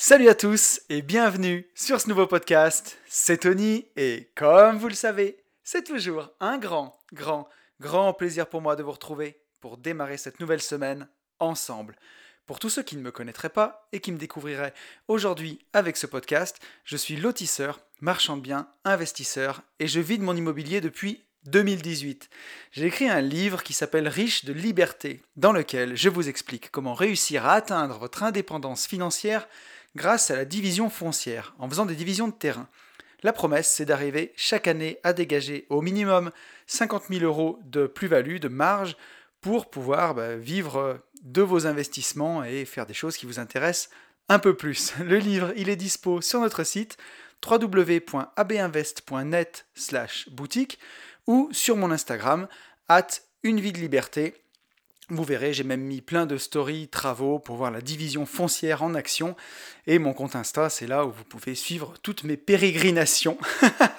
Salut à tous et bienvenue sur ce nouveau podcast. C'est Tony et comme vous le savez, c'est toujours un grand, grand, grand plaisir pour moi de vous retrouver pour démarrer cette nouvelle semaine ensemble. Pour tous ceux qui ne me connaîtraient pas et qui me découvriraient aujourd'hui avec ce podcast, je suis lotisseur, marchand de biens, investisseur et je vis de mon immobilier depuis 2018. J'ai écrit un livre qui s'appelle Riche de liberté, dans lequel je vous explique comment réussir à atteindre votre indépendance financière grâce à la division foncière, en faisant des divisions de terrain. La promesse, c'est d'arriver chaque année à dégager au minimum 50 000 euros de plus-value, de marge, pour pouvoir bah, vivre de vos investissements et faire des choses qui vous intéressent un peu plus. Le livre, il est dispo sur notre site www.abinvest.net boutique ou sur mon Instagram, at une vie de liberté. Vous verrez, j'ai même mis plein de stories, travaux pour voir la division foncière en action. Et mon compte Insta, c'est là où vous pouvez suivre toutes mes pérégrinations.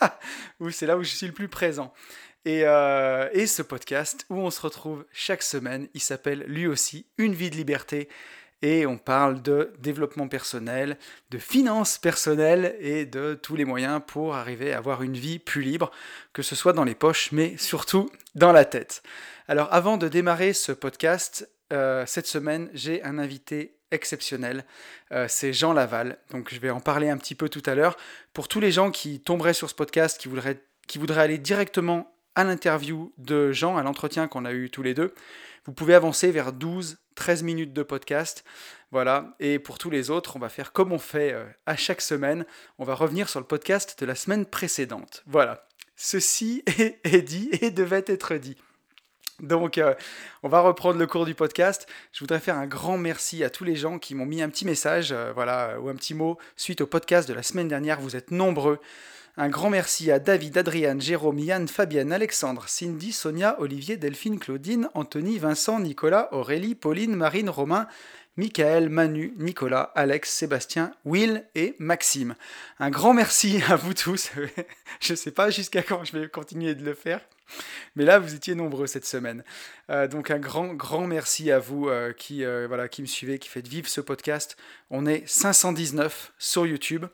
c'est là où je suis le plus présent. Et, euh, et, ce podcast où on se retrouve chaque semaine, il s'appelle lui aussi Une vie de liberté et on parle de développement personnel, de finances personnelles et de tous les moyens pour arriver à avoir une vie plus libre, que ce soit dans les poches, mais surtout dans la tête. Alors avant de démarrer ce podcast, euh, cette semaine, j'ai un invité exceptionnel, euh, c'est Jean Laval. Donc je vais en parler un petit peu tout à l'heure. Pour tous les gens qui tomberaient sur ce podcast, qui voudraient, qui voudraient aller directement à l'interview de Jean, à l'entretien qu'on a eu tous les deux, vous pouvez avancer vers 12 13 minutes de podcast. Voilà, et pour tous les autres, on va faire comme on fait euh, à chaque semaine. On va revenir sur le podcast de la semaine précédente. Voilà, ceci est, dit et devait être dit. Donc, euh, on va reprendre le cours du podcast. Je voudrais faire un grand merci à tous les gens qui m'ont mis un petit message, euh, voilà, ou un petit mot suite au podcast de la semaine dernière. Vous êtes nombreux. Un grand merci à David, Adriane, Jérôme, Yann, Fabienne, Alexandre, Cindy, Sonia, Olivier, Delphine, Claudine, Anthony, Vincent, Nicolas, Aurélie, Pauline, Marine, Romain, Michael, Manu, Nicolas, Alex, Sébastien, Will et Maxime. Un grand merci à vous tous. je ne sais pas jusqu'à quand je vais continuer de le faire. Mais là, vous étiez nombreux cette semaine. Euh, donc un grand, grand merci à vous euh, qui, euh, voilà, qui me suivez, qui faites vivre ce podcast. On est 519 sur YouTube.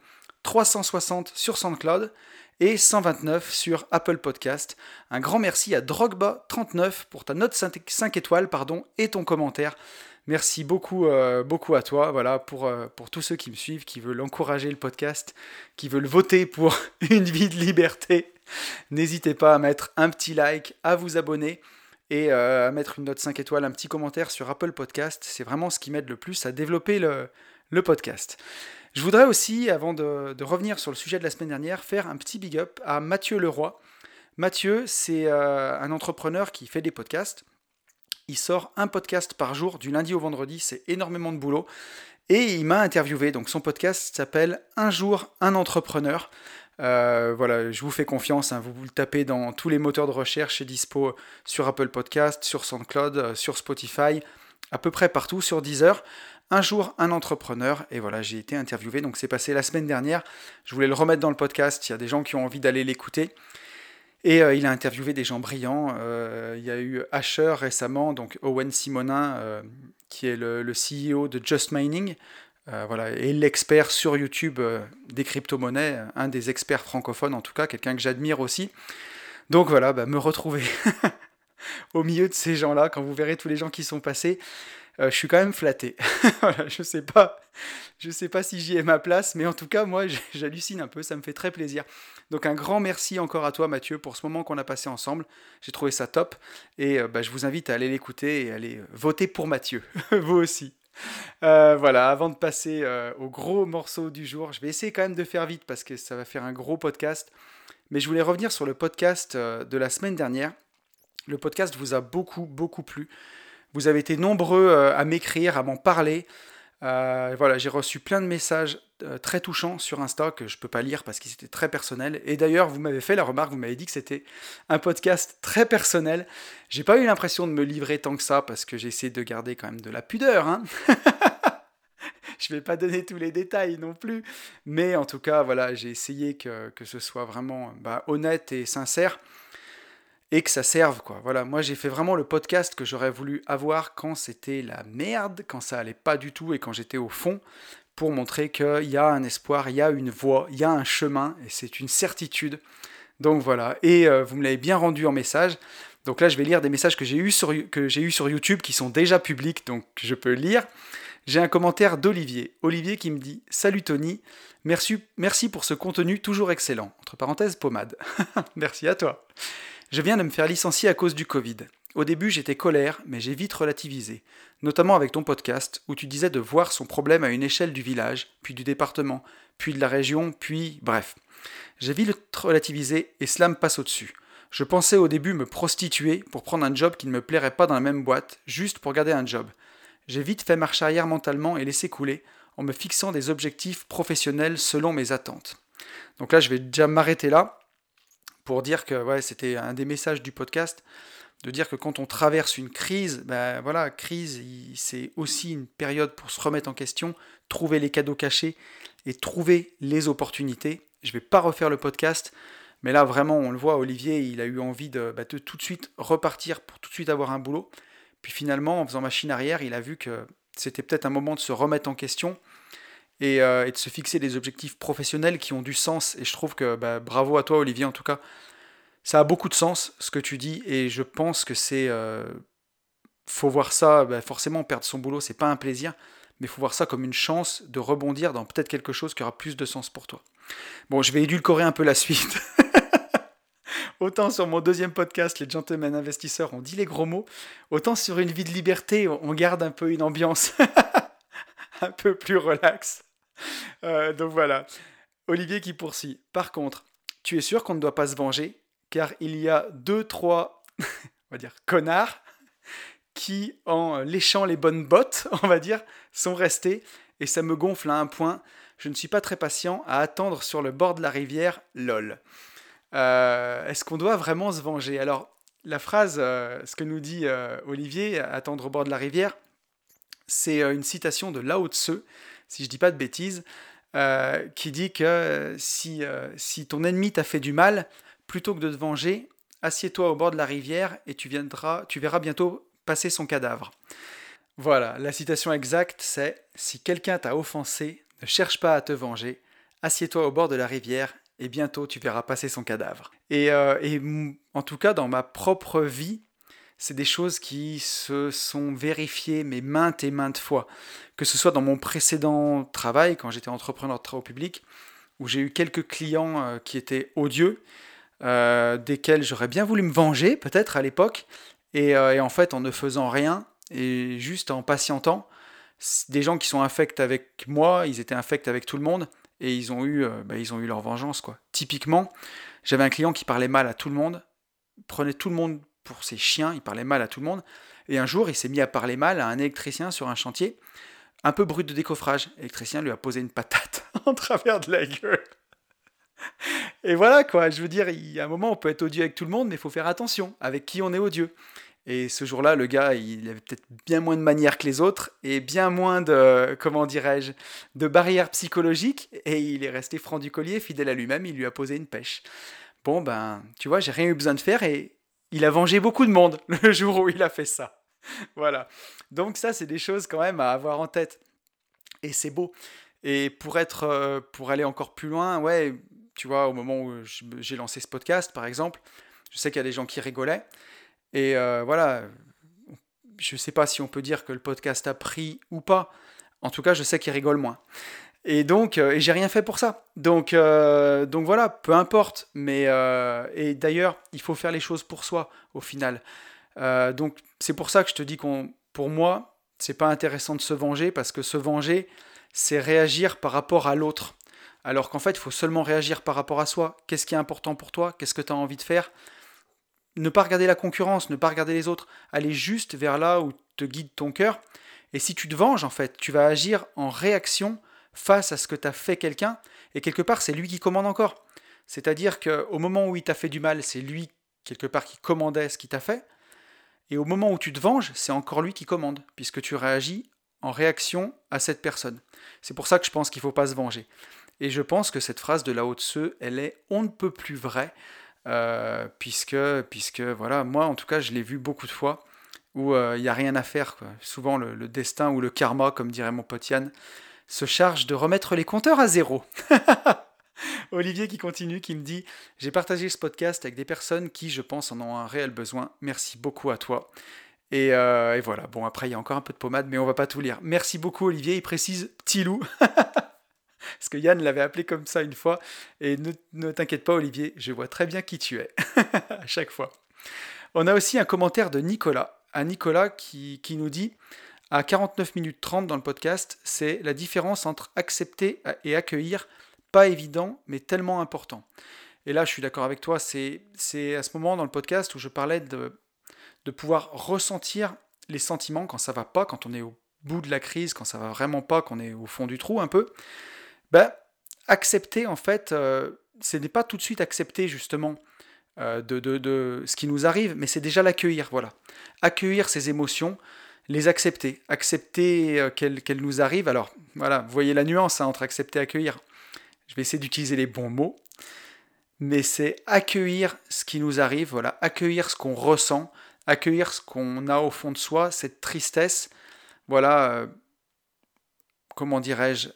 360 sur SoundCloud et 129 sur Apple Podcast. Un grand merci à Drogba39 pour ta note 5 étoiles pardon, et ton commentaire. Merci beaucoup, beaucoup à toi, voilà, pour, pour tous ceux qui me suivent, qui veulent encourager le podcast, qui veulent voter pour une vie de liberté. N'hésitez pas à mettre un petit like, à vous abonner et euh, à mettre une note 5 étoiles, un petit commentaire sur Apple Podcast. C'est vraiment ce qui m'aide le plus à développer le, podcast. Je voudrais aussi, avant de, revenir sur le sujet de la semaine dernière, faire un petit big up à Mathieu Leroy. Mathieu, c'est euh, un entrepreneur qui fait des podcasts. Il sort un podcast par jour, du lundi au vendredi, c'est énormément de boulot. Et il m'a interviewé, donc son podcast s'appelle Un jour, un entrepreneur. Euh, voilà, je vous fais confiance, hein. vous, le tapez dans tous les moteurs de recherche, c'est dispo sur Apple Podcast, sur SoundCloud, euh, sur Spotify, à peu près partout, sur Deezer. Un jour, un entrepreneur, et voilà, j'ai été interviewé, donc c'est passé la semaine dernière. Je voulais le remettre dans le podcast, il y a des gens qui ont envie d'aller l'écouter. Et euh, il a interviewé des gens brillants. Il y a eu Asher récemment, donc Owen Simonin, qui est le, CEO de Just Mining, voilà, et l'expert sur YouTube des crypto-monnaies, un des experts francophones en tout cas, quelqu'un que j'admire aussi. Donc voilà, bah, me retrouver au milieu de ces gens-là, quand vous verrez tous les gens qui sont passés, euh, je suis quand même flatté. je sais sais pas si j'y ai ma place, mais en tout cas, moi, j'hallucine un peu, ça me fait très plaisir. Donc un grand merci encore à toi, Mathieu, pour ce moment qu'on a passé ensemble. J'ai trouvé ça top, et euh, bah, je vous invite à aller l'écouter et à aller euh, voter pour Mathieu, vous aussi. Voilà, avant de passer au gros morceau du jour, je vais essayer quand même de faire vite parce que ça va faire un gros podcast. Mais je voulais revenir sur le podcast de la semaine dernière. Le podcast vous a beaucoup, beaucoup plu. Vous avez été nombreux euh, à m'écrire, à m'en parler. Euh, voilà, j'ai reçu plein de messages euh, très touchants sur Insta que je peux pas lire parce qu'ils étaient très personnels. Et d'ailleurs, vous m'avez fait la remarque, vous m'avez dit que c'était un podcast très personnel. J'ai pas eu l'impression de me livrer tant que ça parce que j'ai essayé de garder quand même de la pudeur. Hein je vais pas donner tous les détails non plus. Mais en tout cas, voilà, j'ai essayé que, que, ce soit vraiment bah, honnête et sincère et que ça serve quoi. Voilà, moi j'ai fait vraiment le podcast que j'aurais voulu avoir quand c'était la merde, quand ça allait pas du tout et quand j'étais au fond, pour montrer qu'il y a un espoir, il y a une voie, il y a un chemin, et c'est une certitude. Donc voilà, et euh, vous me l'avez bien rendu en message. Donc là, je vais lire des messages que j'ai eu sur YouTube qui sont déjà publics, donc je peux lire. J'ai un commentaire d'Olivier. Olivier qui me dit Salut Tony, merci, merci pour ce contenu toujours excellent. Entre parenthèses, pommade. merci à toi. Je viens de me faire licencier à cause du Covid. Au début, j'étais colère, mais j'ai vite relativisé, notamment avec ton podcast où tu disais de voir son problème à une échelle du village, puis du département, puis de la région, puis bref. J'ai vite relativisé et cela me passe au-dessus. Je pensais au début me prostituer pour prendre un job qui ne me plairait pas dans la même boîte, juste pour garder un job. J'ai vite fait marche arrière mentalement et laissé couler, en me fixant des objectifs professionnels selon mes attentes. Donc là, je vais déjà m'arrêter là pour dire que ouais, c'était un des messages du podcast de dire que quand on traverse une crise, ben voilà, crise, c'est aussi une période pour se remettre en question, trouver les cadeaux cachés et trouver les opportunités. Je ne vais pas refaire le podcast, mais là vraiment, on le voit, Olivier, il a eu envie de, bah, de tout de suite repartir pour tout de suite avoir un boulot. Puis finalement, en faisant machine arrière, il a vu que c'était peut-être un moment de se remettre en question et, euh, de se fixer des objectifs professionnels qui ont du sens. Et je trouve que bah, bravo à toi, Olivier, en tout cas, ça a beaucoup de sens ce que tu dis et je pense que c'est euh, faut voir ça bah, forcément perdre son boulot c'est pas un plaisir mais faut voir ça comme une chance de rebondir dans peut-être quelque chose qui aura plus de sens pour toi. Bon, je vais édulcorer un peu la suite. autant sur mon deuxième podcast, les gentlemen investisseurs, on dit les gros mots, autant sur une vie de liberté, on garde un peu une ambiance un peu plus relax. Euh, donc voilà. Olivier qui poursuit. Par contre, tu es sûr qu'on ne doit pas se venger? Car il y a deux, trois, on va dire, connards qui, en léchant les bonnes bottes, on va dire, sont restés, et ça me gonfle à un point. Je ne suis pas très patient à attendre sur le bord de la rivière, lol. Euh, est-ce qu'on doit vraiment se venger? Alors, la phrase, euh, ce que nous dit euh, Olivier, attendre au bord de la rivière, c'est une citation de Lao Tse, si je ne dis pas de bêtises, qui dit que si, si ton ennemi t'a fait du mal, plutôt que de te venger, assieds-toi au bord de la rivière et tu, viendras, tu verras bientôt passer son cadavre. Voilà, la citation exacte c'est Si quelqu'un t'a offensé, ne cherche pas à te venger, assieds-toi au bord de la rivière et bientôt tu verras passer son cadavre. Et, euh, en tout cas, dans ma propre vie, c'est des choses qui se sont vérifiées, mais maintes et maintes fois. Que ce soit dans mon précédent travail, quand j'étais entrepreneur de travaux publics, où j'ai eu quelques clients euh, qui étaient odieux, euh, desquels j'aurais bien voulu me venger, peut-être à l'époque, euh, et, en fait, en ne faisant rien, et juste en patientant, des gens qui sont infects avec moi, ils étaient infects avec tout le monde, et ils ont eu, euh, bah, ils ont eu leur vengeance. quoi. Typiquement, j'avais un client qui parlait mal à tout le monde, prenait tout le monde pour ses chiens, il parlait mal à tout le monde, et un jour, il s'est mis à parler mal à un électricien sur un chantier, un peu brut de décoffrage. L'électricien lui a posé une patate en travers de la gueule. Et voilà, quoi. Je veux dire, il y a un moment, on peut être odieux avec tout le monde, mais il faut faire attention avec qui on est odieux. Et ce jour-là, le gars, il avait peut-être bien moins de manières que les autres et bien moins de, comment dirais-je, de barrières psychologiques. Et il est resté franc du collier, fidèle à lui-même, il lui a posé une pêche. Bon, ben, tu vois, j'ai rien eu besoin de faire et il a vengé beaucoup de monde le jour où il a fait ça. Voilà. Donc ça, c'est des choses quand même à avoir en tête. Et c'est beau. Et pour être, euh, pour aller encore plus loin, ouais, tu vois, au moment où j'ai lancé ce podcast, par exemple, je sais qu'il y a des gens qui rigolaient. Et euh, voilà, je ne sais pas si on peut dire que le podcast a pris ou pas. En tout cas, je sais qu'ils rigolent moins. Et donc, euh, et j'ai rien fait pour ça. Donc, euh, donc voilà, peu importe. Mais et d'ailleurs, il faut faire les choses pour soi au final. donc c'est pour ça que je te dis qu'on, pour moi, c'est pas intéressant de se venger parce que se venger, c'est réagir par rapport à l'autre alors qu'en fait, il faut seulement réagir par rapport à soi. Qu'est-ce qui est important pour toi? Qu'est-ce que tu as envie de faire? Ne pas regarder la concurrence, ne pas regarder les autres. Aller juste vers là où te guide ton cœur. Et si tu te venges, en fait, tu vas agir en réaction face à ce que t'a fait quelqu'un. Et quelque part, c'est lui qui commande encore. C'est-à-dire qu'au moment où il t'a fait du mal, c'est lui, quelque part, qui commandait ce qu'il t'a fait. Et au moment où tu te venges, c'est encore lui qui commande, puisque tu réagis en réaction à cette personne. C'est pour ça que je pense qu'il ne faut pas se venger. Et je pense que cette phrase de Lao Tse, elle est on ne peut plus vraie, euh, puisque, puisque, voilà, moi en tout cas, je l'ai vu beaucoup de fois, où il euh, n'y a rien à faire. Souvent, le, destin ou le karma, comme dirait mon pote Yann, se charge de remettre les compteurs à zéro. Olivier qui continue, qui me dit J'ai partagé ce podcast avec des personnes qui, je pense, en ont un réel besoin. Merci beaucoup à toi. Et, euh, voilà, bon, après, il y a encore un peu de pommade, mais on va pas tout lire. Merci beaucoup, Olivier. Il précise Tilou. Parce que Yann l'avait appelé comme ça une fois. Et ne, t'inquiète pas, Olivier, je vois très bien qui tu es. à chaque fois. On a aussi un commentaire de Nicolas. Un Nicolas qui, qui nous dit à 49 minutes 30 dans le podcast, c'est la différence entre accepter et accueillir pas évident, mais tellement important. Et là, je suis d'accord avec toi, c'est à ce moment dans le podcast où je parlais de, de pouvoir ressentir les sentiments quand ça va pas, quand on est au bout de la crise, quand ça va vraiment pas, qu'on est au fond du trou un peu. Ben, accepter, en fait, euh, ce n'est pas tout de suite accepter justement euh, de, ce qui nous arrive, mais c'est déjà l'accueillir, voilà. Accueillir ces émotions, les accepter, accepter euh, qu'elles nous arrivent. Alors, voilà, vous voyez la nuance hein, entre accepter et accueillir. Je vais essayer d'utiliser les bons mots, mais c'est accueillir ce qui nous arrive, voilà, accueillir ce qu'on ressent, accueillir ce qu'on a au fond de soi, cette tristesse, voilà, comment dirais-je,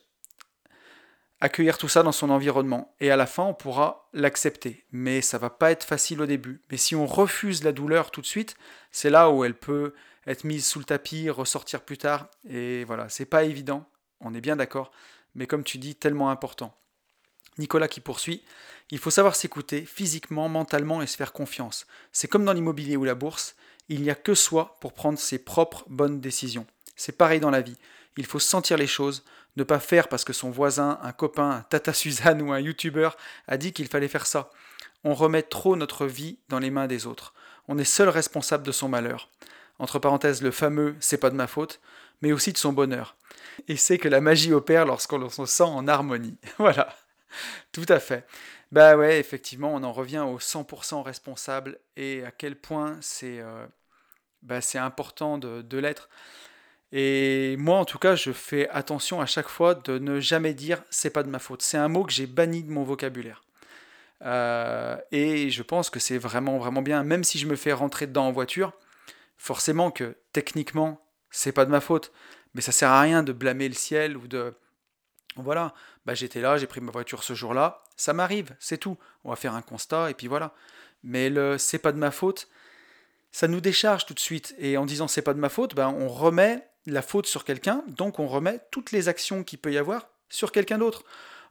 accueillir tout ça dans son environnement. Et à la fin, on pourra l'accepter. Mais ça va pas être facile au début. Mais si on refuse la douleur tout de suite, c'est là où elle peut être mise sous le tapis, ressortir plus tard. Et voilà, c'est pas évident, on est bien d'accord. Mais comme tu dis, tellement important. Nicolas qui poursuit, il faut savoir s'écouter physiquement, mentalement et se faire confiance. C'est comme dans l'immobilier ou la bourse, il n'y a que soi pour prendre ses propres bonnes décisions. C'est pareil dans la vie. Il faut sentir les choses, ne pas faire parce que son voisin, un copain, un Tata Suzanne ou un YouTuber a dit qu'il fallait faire ça. On remet trop notre vie dans les mains des autres. On est seul responsable de son malheur. Entre parenthèses, le fameux c'est pas de ma faute, mais aussi de son bonheur. Et c'est que la magie opère lorsqu'on se sent en harmonie. voilà. Tout à fait. Bah ouais, effectivement, on en revient au 100% responsable et à quel point c'est euh, bah important de, de l'être. Et moi, en tout cas, je fais attention à chaque fois de ne jamais dire c'est pas de ma faute. C'est un mot que j'ai banni de mon vocabulaire. Euh, et je pense que c'est vraiment, vraiment bien. Même si je me fais rentrer dedans en voiture, forcément que techniquement, c'est pas de ma faute. Mais ça sert à rien de blâmer le ciel ou de. Voilà, bah j'étais là, j'ai pris ma voiture ce jour-là, ça m'arrive, c'est tout. On va faire un constat et puis voilà. Mais le c'est pas de ma faute, ça nous décharge tout de suite. Et en disant c'est pas de ma faute, ben on remet la faute sur quelqu'un, donc on remet toutes les actions qu'il peut y avoir sur quelqu'un d'autre.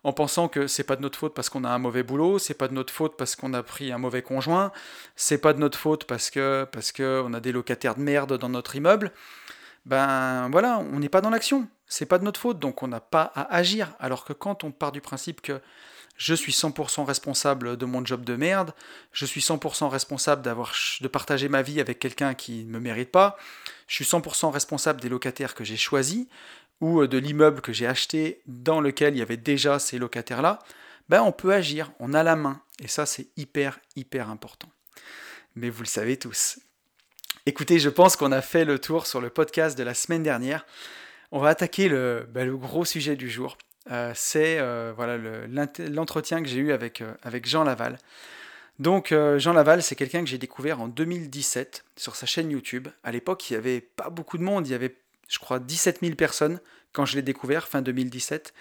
En pensant que c'est pas de notre faute parce qu'on a un mauvais boulot, c'est pas de notre faute parce qu'on a pris un mauvais conjoint, c'est pas de notre faute parce que parce que on a des locataires de merde dans notre immeuble. Ben voilà, on n'est pas dans l'action. C'est pas de notre faute, donc on n'a pas à agir. Alors que quand on part du principe que je suis 100% responsable de mon job de merde, je suis 100% responsable de partager ma vie avec quelqu'un qui ne me mérite pas, je suis 100% responsable des locataires que j'ai choisis ou euh, de l'immeuble que j'ai acheté dans lequel il y avait déjà ces locataires-là, ben on peut agir, on a la main. Et ça, c'est hyper, hyper important. Mais vous le savez tous. Écoutez, je pense qu'on a fait le tour sur le podcast de la semaine dernière. On va attaquer le, ben, le gros sujet du jour. Euh, c'est euh, voilà l'entretien que j'ai eu avec, euh, Jean Laval. Donc Jean Laval, c'est quelqu'un que j'ai découvert en 2017 sur sa chaîne YouTube. À l'époque, il n'y avait pas beaucoup de monde, il y avait, je crois, 17 000 personnes quand je l'ai découvert, fin 2017.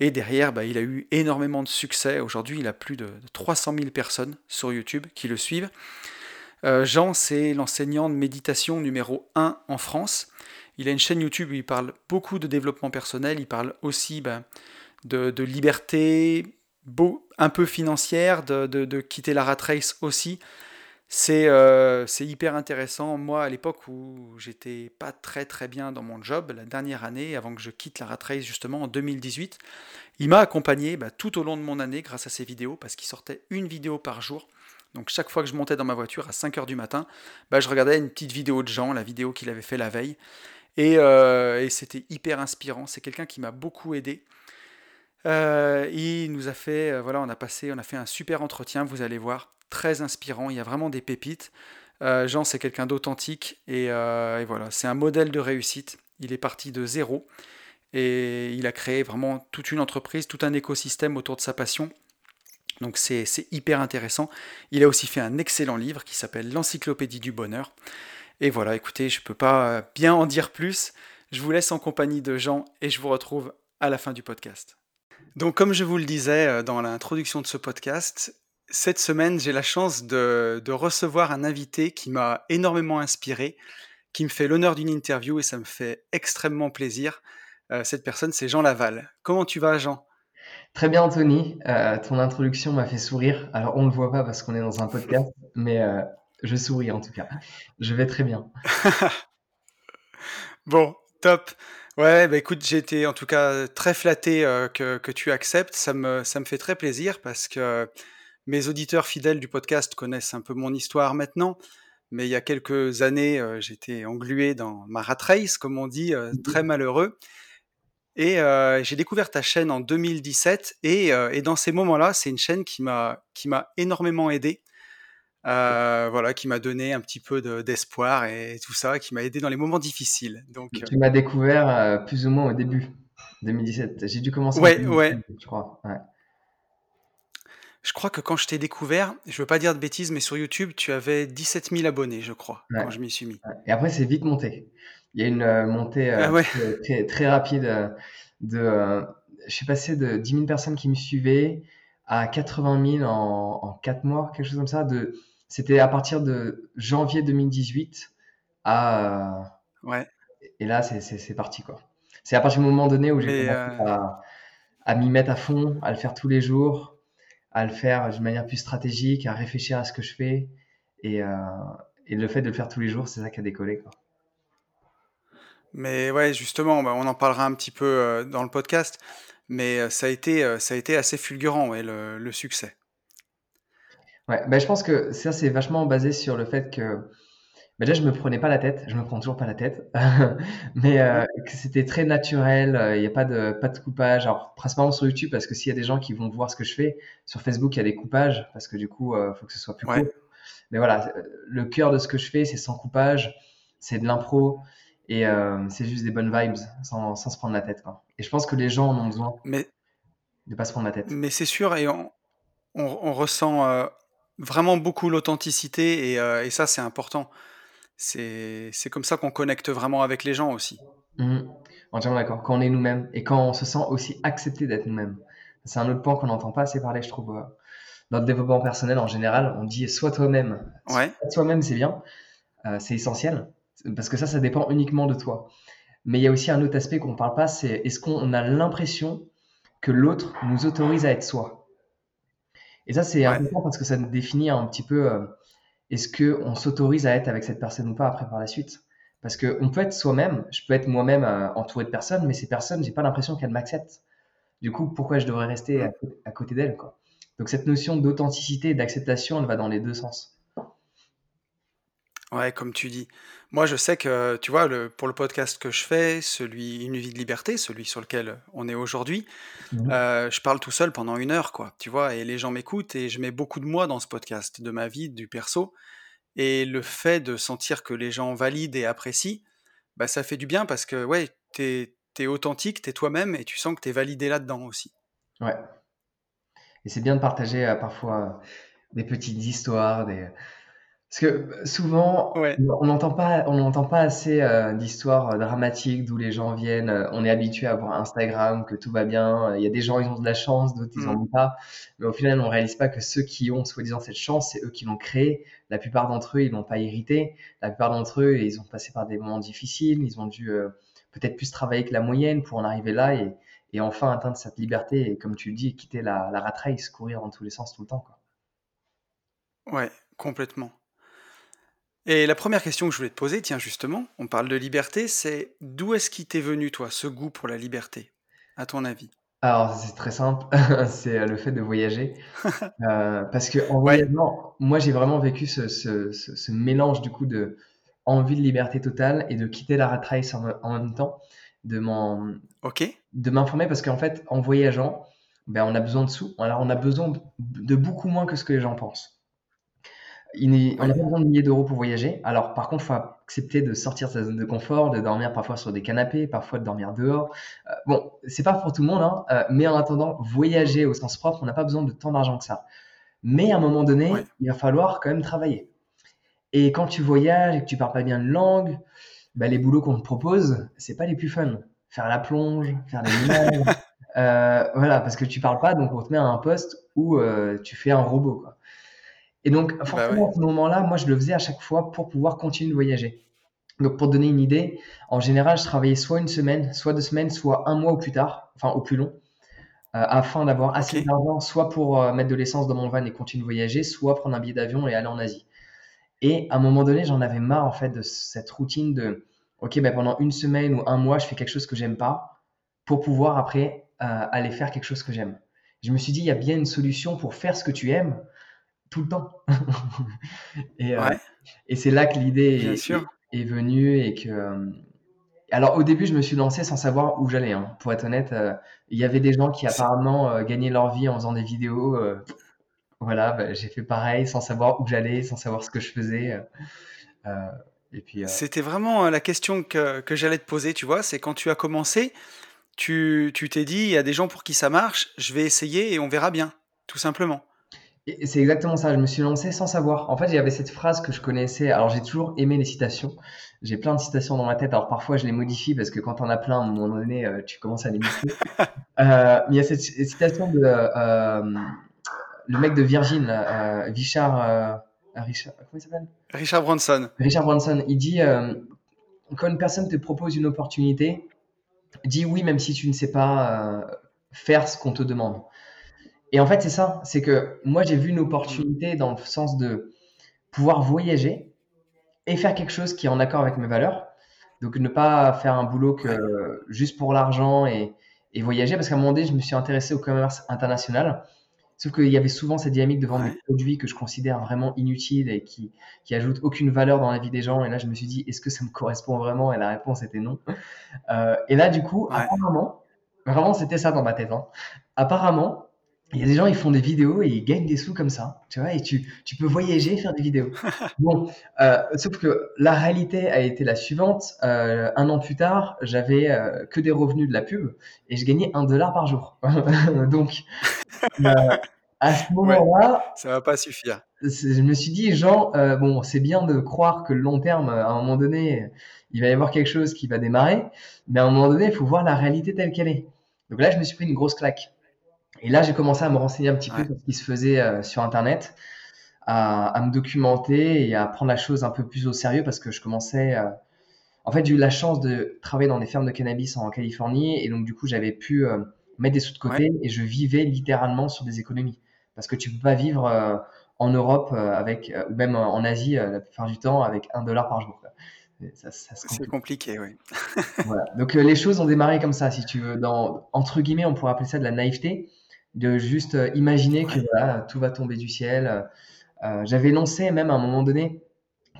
Et derrière, bah, il a eu énormément de succès. Aujourd'hui, il a plus de 300 000 personnes sur YouTube qui le suivent. Jean, c'est l'enseignant de méditation numéro 1 en France. Il a une chaîne YouTube où il parle beaucoup de développement personnel, il parle aussi ben, de, liberté, un peu financière, de, quitter la rat race aussi. Euh, c'est hyper intéressant. Moi, à l'époque où j'étais pas très très bien dans mon job, la dernière année, avant que je quitte la rat race justement en 2018, il m'a accompagné ben, tout au long de mon année grâce à ses vidéos, parce qu'il sortait une vidéo par jour. Donc chaque fois que je montais dans ma voiture à 5h du matin, ben, je regardais une petite vidéo de Jean, la vidéo qu'il avait fait la veille. Euh, et, c'était hyper inspirant. C'est quelqu'un qui m'a beaucoup aidé. Euh, il nous a fait, euh, voilà, on a passé, on a fait un super entretien. Vous allez voir, très inspirant. Il y a vraiment des pépites. Jean, c'est quelqu'un d'authentique et, voilà, c'est un modèle de réussite. Il est parti de zéro et il a créé vraiment toute une entreprise, tout un écosystème autour de sa passion. Donc c'est hyper intéressant. Il a aussi fait un excellent livre qui s'appelle L'Encyclopédie du Bonheur. Et voilà, écoutez, je ne peux pas bien en dire plus. Je vous laisse en compagnie de Jean et je vous retrouve à la fin du podcast. Donc comme je vous le disais euh, dans l'introduction de ce podcast, cette semaine j'ai la chance de, recevoir un invité qui m'a énormément inspiré, qui me fait l'honneur d'une interview et ça me fait extrêmement plaisir. Euh, cette personne c'est Jean Laval. Comment tu vas Jean? Très bien Anthony, euh, ton introduction m'a fait sourire. Alors on ne le voit pas parce qu'on est dans un podcast, mais je souris en tout cas. Je vais très bien. bon, top. Ouais, bah écoute, j'ai été en tout cas très flatté euh, que, que, tu acceptes. Ça me, ça me fait très plaisir parce que mes auditeurs fidèles du podcast connaissent un peu mon histoire maintenant. Mais il y a quelques années, euh, j'étais englué dans ma rat race, comme on dit, euh, très mmh malheureux. Et j'ai découvert ta chaîne en 2017. Et, et dans ces moments-là, c'est une chaîne qui m'a qui m'a énormément aidé euh, voilà, qui m'a donné un petit peu d'espoir et tout ça, qui m'a aidé dans les moments difficiles. Donc, tu euh m'as découvert euh, plus ou moins au début 2017. J'ai dû commencer. Ouais, ouais. Je crois. Je crois que quand je t'ai découvert, je veux pas dire de bêtises, mais sur YouTube, tu avais 17 000 abonnés, je crois, quand je m'y suis mis. Et après, c'est vite monté. Il y a une montée ah très, très, rapide. de, je suis passé de 10 000 personnes qui me suivaient à 80 000 en, en 4 mois, quelque chose comme ça. De, c'était à partir de janvier 2018 à. Ouais. Et là, c'est parti, quoi. C'est à partir du moment donné où j'ai commencé euh, à, m'y mettre à fond, à le faire tous les jours, à le faire d'une manière plus stratégique, à réfléchir à ce que je fais. Et, euh, et le fait de le faire tous les jours, c'est ça qui a décollé, quoi. Mais ouais, justement, bah, on en parlera un petit peu euh, dans le podcast, mais ça a été, ça a été assez fulgurant, ouais, le succès. Ouais, ben, je pense que ça, c'est vachement basé sur le fait que bah, déjà, je me prenais pas la tête, je me prends toujours pas la tête, mais euh, que c'était très naturel, euh, il n'y a pas de, pas de coupage. Alors, principalement sur YouTube, parce que s'il y a des gens qui vont voir ce que je fais, sur Facebook, il y a des coupages, parce que du coup, il euh, faut que ce soit plus court. Mais voilà, le cœur de ce que je fais, c'est sans coupage, c'est de l'impro, et c'est juste des bonnes vibes, sans, sans se prendre la tête. Quoi. Et je pense que les gens en ont besoin mais, de pas se prendre la tête. Mais c'est sûr, et on, on, on ressent vraiment beaucoup l'authenticité euh, et, ça c'est important. C'est comme ça qu'on connecte vraiment avec les gens aussi. Mmh. Entièrement d'accord. Quand on est nous-mêmes et quand on se sent aussi accepté d'être nous-mêmes. C'est un autre point qu'on n'entend pas assez parler, je trouve. Euh, dans le développement personnel en général, on dit sois toi-même. Ouais. Soi-même, c'est bien, euh, c'est essentiel, parce que ça, ça dépend uniquement de toi. Mais il y a aussi un autre aspect qu'on ne parle pas, c'est est-ce qu'on a l'impression que l'autre nous autorise à être soi? Et ça, c'est important parce que ça définit un petit peu euh, est-ce qu'on s'autorise à être avec cette personne ou pas après par la suite? Parce qu'on peut être soi-même, je peux être moi-même euh, entouré de personnes, mais ces personnes, j'ai pas l'impression qu'elles m'acceptent. Du coup, pourquoi je devrais rester à, à côté d'elles quoi? Donc cette notion d'authenticité et d'acceptation, elle va dans les deux sens. Ouais, comme tu dis. Moi, je sais que, tu vois, le, pour le podcast que je fais, celui Une vie de liberté, celui sur lequel on est aujourd'hui, mmh euh, je parle tout seul pendant une heure, quoi. Tu vois, et les gens m'écoutent et je mets beaucoup de moi dans ce podcast, de ma vie, du perso. Et le fait de sentir que les gens valident et apprécient, bah, ça fait du bien parce que, ouais, t'es es authentique, t'es toi-même et tu sens que t'es validé là-dedans aussi. Ouais. Et c'est bien de partager euh, parfois des petites histoires, des parce que souvent, on n'entend pas, on n'entend pas assez euh, d'histoires euh, dramatiques d'où les gens viennent. Euh, on est habitué à voir Instagram, que tout va bien. Il y a des gens, ils ont de la chance, d'autres, ils n'en mm. ont pas. Mais au final, on réalise pas que ceux qui ont soi-disant cette chance, c'est eux qui l'ont créée. La plupart d'entre eux, ils l'ont pas hérité. La plupart d'entre eux, ils ont passé par des moments difficiles. Ils ont dû peut-être plus travailler que la moyenne pour en arriver là et, et, enfin atteindre cette liberté. Et comme tu le dis, quitter la, la rat race, courir dans tous les sens tout le temps. Quoi. Ouais, complètement. Et la première question que je voulais te poser, tiens justement, on parle de liberté, c'est d'où est-ce qui t'est venu toi ce goût pour la liberté, à ton avis? Alors c'est très simple, c'est euh, le fait de voyager. Euh, parce que en voyageant, moi j'ai vraiment vécu ce, mélange du coup de envie de liberté totale et de quitter la rat race en, même temps, de de m'informer parce qu'en fait en voyageant, ben, on a besoin de sous, alors on a besoin de beaucoup moins que ce que les gens pensent on n'a pas besoin de milliers d'euros pour voyager. Alors, par contre, il faut accepter de sortir de sa zone de confort, de dormir parfois sur des canapés, parfois de dormir dehors. Euh, bon, c'est pas pour tout le monde, hein, euh, mais en attendant, voyager au sens propre, on n'a pas besoin de tant d'argent que ça. Mais à un moment donné, il va falloir quand même travailler. Et quand tu voyages et que tu parles pas bien de langue, bah, les boulots qu'on te propose, c'est pas les plus fun. faire la plonge, faire des images. voilà, parce que tu parles pas, donc on te met à un poste où tu fais un robot. Quoi. Et donc, bah forcément, à ce moment-là, moi, je le faisais à chaque fois pour pouvoir continuer de voyager. Donc, pour donner une idée, en général, je travaillais soit une semaine, soit deux semaines, soit un mois au plus tard, enfin au plus long, euh, afin d'avoir assez d'argent, soit pour euh, mettre de l'essence dans mon van et continuer de voyager, soit prendre un billet d'avion et aller en Asie. Et à un moment donné, j'en avais marre en fait de cette routine de, ok, ben pendant une semaine ou un mois, je fais quelque chose que j'aime pas, pour pouvoir après euh, aller faire quelque chose que j'aime. Je me suis dit, il y a bien une solution pour faire ce que tu aimes, tout le temps. et, euh, et c'est là que l'idée est, venue et que. Euh, alors au début, je me suis lancé sans savoir où j'allais. Hein. Pour être honnête, euh, il y avait des gens qui apparemment gagnaient leur vie en faisant des vidéos. voilà, bah, j'ai fait pareil sans savoir où j'allais, sans savoir ce que je faisais. et puis. C'était vraiment la question que, que j'allais te poser. Tu vois, c'est quand tu as commencé, tu t'es dit, il y a des gens pour qui ça marche, je vais essayer et on verra bien, tout simplement. C'est exactement ça, je me suis lancé sans savoir. En fait, il y avait cette phrase que je connaissais. Alors, j'ai toujours aimé les citations. J'ai plein de citations dans ma tête. Alors, parfois, je les modifie parce que quand on a plein, à un moment donné, euh, tu commences à les mixer. euh, mais il y a cette citation de euh, le mec de Virgin, Richard, Richard, comment il s'appelle? Richard Branson. Richard Branson. Il dit quand une personne te propose une opportunité, dis oui, même si tu ne sais pas faire ce qu'on te demande. Et en fait, c'est ça. C'est que moi, j'ai vu une opportunité dans le sens de pouvoir voyager et faire quelque chose qui est en accord avec mes valeurs. Donc, ne pas faire un boulot que juste pour l'argent et, voyager. Parce qu'à un moment donné, je me suis intéressé au commerce international. Sauf qu'il y avait souvent cette dynamique de vendre des produits que je considère vraiment inutiles et qui, qui ajoutent aucune valeur dans la vie des gens. Et là, je me suis dit, est-ce que ça me correspond vraiment? Et la réponse était non. Euh, et là, du coup, apparemment, vraiment, c'était ça dans ma tête. Hein. Apparemment, il y a des gens, ils font des vidéos et ils gagnent des sous comme ça, tu vois, et tu, tu peux voyager faire des vidéos. bon, euh, sauf que la réalité a été la suivante. Euh, un an plus tard, j'avais euh, que des revenus de la pub et je gagnais un dollar par jour. Donc, euh, à ce moment-là, ça va pas suffire. Je me suis dit, Jean, euh, bon, c'est bien de croire que le long terme, à un moment donné, il va y avoir quelque chose qui va démarrer, mais à un moment donné, il faut voir la réalité telle qu'elle est. Donc là, je me suis pris une grosse claque. Et là, j'ai commencé à me renseigner un petit peu sur ce qui se faisait euh, sur Internet, à, me documenter et à prendre la chose un peu plus au sérieux parce que je commençais. Euh, en fait, j'ai eu la chance de travailler dans des fermes de cannabis en Californie et donc du coup, j'avais pu euh, mettre des sous de côté et je vivais littéralement sur des économies parce que tu peux pas vivre en Europe avec ou même en Asie la plupart du temps avec un dollar par jour. c'est compliqué, oui. voilà. Donc les choses ont démarré comme ça, si tu veux. Dans, entre guillemets, on pourrait appeler ça de la naïveté de juste euh, imaginer que voilà, tout va tomber du ciel. Euh, j'avais lancé même à un moment donné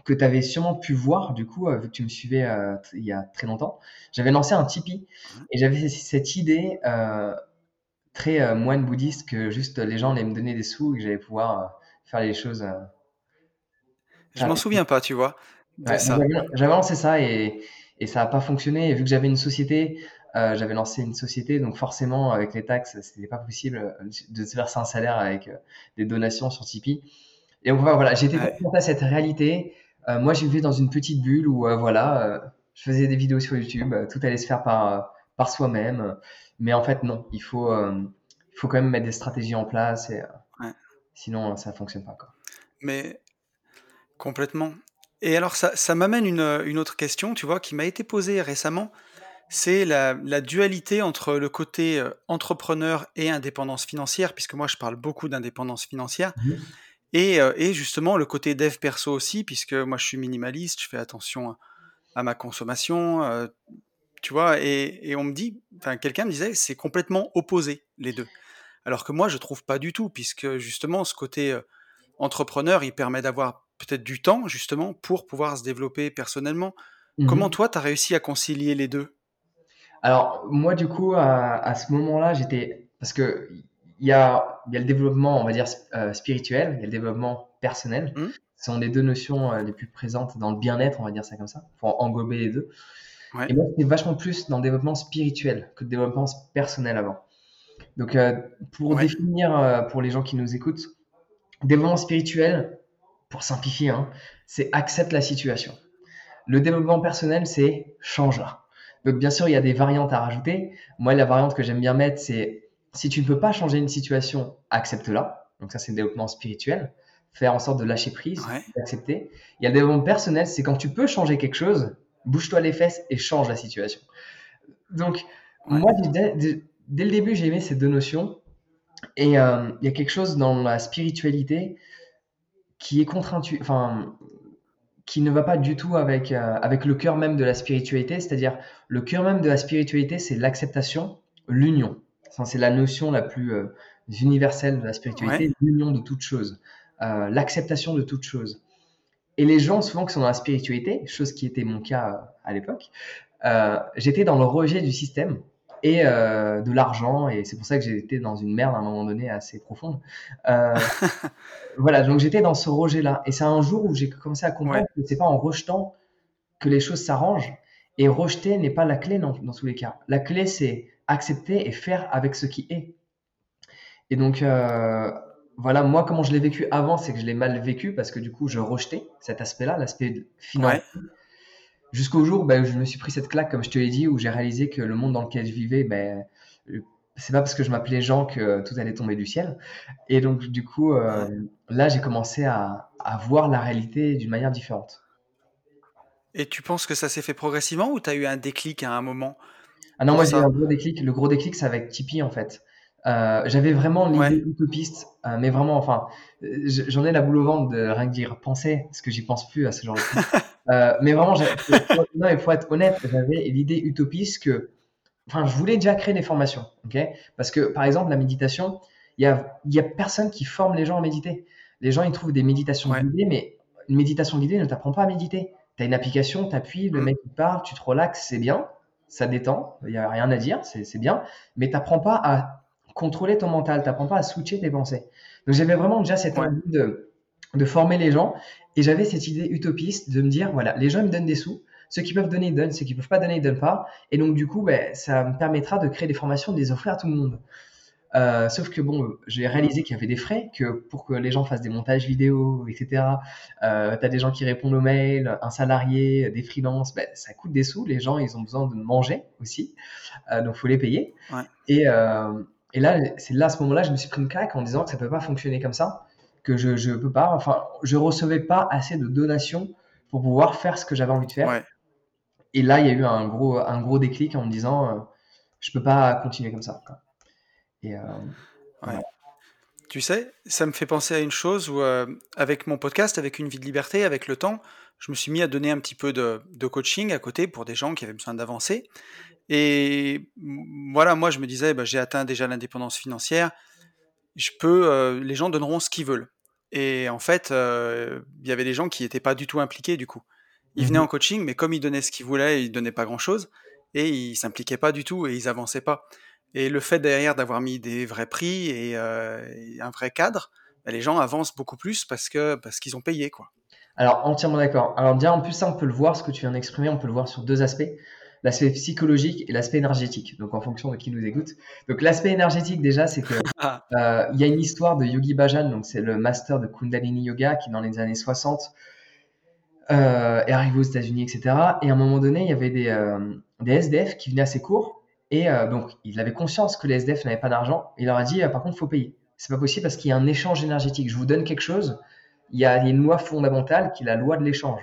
que tu avais sûrement pu voir, du coup, euh, vu que tu me suivais il y a très longtemps, j'avais lancé un Tipeee et j'avais cette idée très moine bouddhiste que juste les gens allaient me donner des sous et que j'allais pouvoir faire les choses. Je m'en souviens pas, tu vois. j'avais lancé ça et, et ça n'a pas fonctionné. Et vu que j'avais une société euh, j'avais lancé une société, donc forcément, avec les taxes, c'était pas possible euh, de se verser un salaire avec euh, des donations sur Tipeee. Et donc voilà, j'étais confronté à cette réalité. moi, je vivais dans une petite bulle où voilà, je faisais des vidéos sur YouTube, tout allait se faire par par soi-même. Mais en fait, non, il faut il faut quand même mettre des stratégies en place et sinon ça fonctionne pas. Quoi. Mais complètement. Et alors ça, ça m'amène une, une, autre question, tu vois, qui m'a été posée récemment c'est la, dualité entre le côté euh, entrepreneur et indépendance financière, puisque moi je parle beaucoup d'indépendance financière, mmh. euh, et, justement le côté dev perso aussi, puisque moi je suis minimaliste, je fais attention à, ma consommation, euh, tu vois, et, on me dit, enfin quelqu'un me disait, c'est complètement opposé les deux. Alors que moi je trouve pas du tout, puisque justement ce côté entrepreneur, il permet d'avoir peut-être du temps justement pour pouvoir se développer personnellement. Mmh Comment toi, tu as réussi à concilier les deux? Alors, moi, du coup, à, ce moment-là, j'étais. Parce que il y a, y a le développement, on va dire, euh, spirituel, il y a le développement personnel. Mmh. Ce sont les deux notions euh, les plus présentes dans le bien-être, on va dire ça comme ça, pour englober les deux. Et moi, j'étais vachement plus dans le développement spirituel que le développement personnel avant. Donc, euh, pour définir, pour les gens qui nous écoutent, développement spirituel, pour simplifier, hein, c'est accepte la situation. Le développement personnel, c'est change-la. Donc bien sûr, il y a des variantes à rajouter. Moi, la variante que j'aime bien mettre, c'est si tu ne peux pas changer une situation, accepte-la. Donc ça, c'est le développement spirituel. Faire en sorte de lâcher prise, d'accepter. Il y a le développement personnel, c'est quand tu peux changer quelque chose, bouge-toi les fesses et change la situation. Donc, moi, dès, dès, le début, j'ai aimé ces deux notions. Et euh, il y a quelque chose dans la spiritualité qui est contre-intuitif, enfin, qui ne va pas du tout avec, euh, avec le cœur même de la spiritualité. C'est-à-dire, le cœur même de la spiritualité, c'est l'acceptation, l'union. C'est la notion la plus euh, universelle de la spiritualité, l'union de toute chose, l'acceptation de toute chose. Et les gens, souvent, qui sont dans la spiritualité, chose qui était mon cas à l'époque, j'étais dans le rejet du système et euh, de l'argent. Et c'est pour ça que j'ai été dans une merde à un moment donné assez profonde. Euh, voilà, donc j'étais dans ce rejet-là. Et c'est un jour où j'ai commencé à comprendre que c'est pas en rejetant que les choses s'arrangent. Et rejeter n'est pas la clé dans, dans, tous les cas. La clé, c'est accepter et faire avec ce qui est. Et donc, euh, voilà, moi, comment je l'ai vécu avant, c'est que je l'ai mal vécu parce que du coup, je rejetais cet aspect-là, l'aspect financier. Jusqu'au jour ben, où je me suis pris cette claque, comme je te l'ai dit, où j'ai réalisé que le monde dans lequel je vivais, ben, c'est pas parce que je m'appelais Jean que tout allait tomber du ciel. Et donc, du coup, euh, là, j'ai commencé à, voir la réalité d'une manière différente. Et tu penses que ça s'est fait progressivement ou tu as eu un déclic à un moment Ah non, moi j'ai eu un gros déclic. Le gros déclic, c'est avec Tipeee en fait. Euh, j'avais vraiment l'idée utopiste, euh, mais vraiment, enfin, j'en ai la boule au ventre de rien que dire penser, parce que j'y pense plus à ce genre de trucs. Euh, mais vraiment, non, il faut être honnête, j'avais l'idée utopiste que, enfin, je voulais déjà créer des formations, ok? Parce que, par exemple, la méditation, il y a, y a personne qui forme les gens à méditer. Les gens, ils trouvent des méditations guidées, mais une méditation guidée ne t'apprend pas à méditer. Tu as une application, tu appuies, le mm. mec il parle, tu te relaxes, c'est bien, ça détend, il n'y a rien à dire, c'est bien, mais tu n'apprends pas à contrôler ton mental, tu n'apprends pas à switcher tes pensées. Donc j'avais vraiment déjà cette envie de, de former les gens et j'avais cette idée utopiste de me dire, voilà, les gens me donnent des sous, ceux qui peuvent donner, ils donnent, ceux qui peuvent pas donner, ils donnent pas. Et donc, du coup, ben, ça me permettra de créer des formations, de les offrir à tout le monde. Euh, sauf que bon, j'ai réalisé qu'il y avait des frais, que pour que les gens fassent des montages vidéo, etc., euh, tu as des gens qui répondent aux mails, un salarié, des freelances, ben, ça coûte des sous. Les gens, ils ont besoin de manger aussi, euh, donc faut les payer. Et, euh, et là, c'est là, à ce moment-là, je me suis pris une claque en disant que ça peut pas fonctionner comme ça que je ne peux pas, enfin, je recevais pas assez de donations pour pouvoir faire ce que j'avais envie de faire. Et là, il y a eu un gros, un gros déclic en me disant, euh, je peux pas continuer comme ça. Et, euh, Tu sais, ça me fait penser à une chose où, euh, avec mon podcast, avec Une vie de liberté, avec le temps, je me suis mis à donner un petit peu de, de coaching à côté pour des gens qui avaient besoin d'avancer. Et voilà, moi, je me disais, bah, j'ai atteint déjà l'indépendance financière. Je peux, les gens donneront ce qu'ils veulent. Et en fait, euh, il y avait des gens qui n'étaient pas du tout impliqués du coup. Ils venaient mhm. en coaching, mais comme ils donnaient ce qu'ils voulaient, ils donnaient pas grand-chose et ils s'impliquaient pas du tout et ils avançaient pas. Et le fait derrière d'avoir mis des vrais prix et, euh, un vrai cadre, bah, les gens avancent beaucoup plus parce que parce qu'ils ont payé quoi. Alors entièrement d'accord. Alors bien en plus ça on peut le voir, ce que tu viens d'exprimer, on peut le voir sur deux aspects l'aspect psychologique et l'aspect énergétique. Donc en fonction de qui nous écoute. Donc l'aspect énergétique déjà, c'est que ah. euh, il y a une histoire de Yogi Bhajan, donc c'est le master de Kundalini Yoga qui dans les années 60 euh, est arrivé aux États-Unis, etc. Et à un moment donné, il y avait des, euh, des SDF qui venaient à ses cours et donc il avait conscience que les SDF n'avaient pas d'argent. Il leur a dit par contre, il faut payer. C'est pas possible parce qu'il y a un échange énergétique. Je vous donne quelque chose. Il y a une loi fondamentale qui est la loi de l'échange.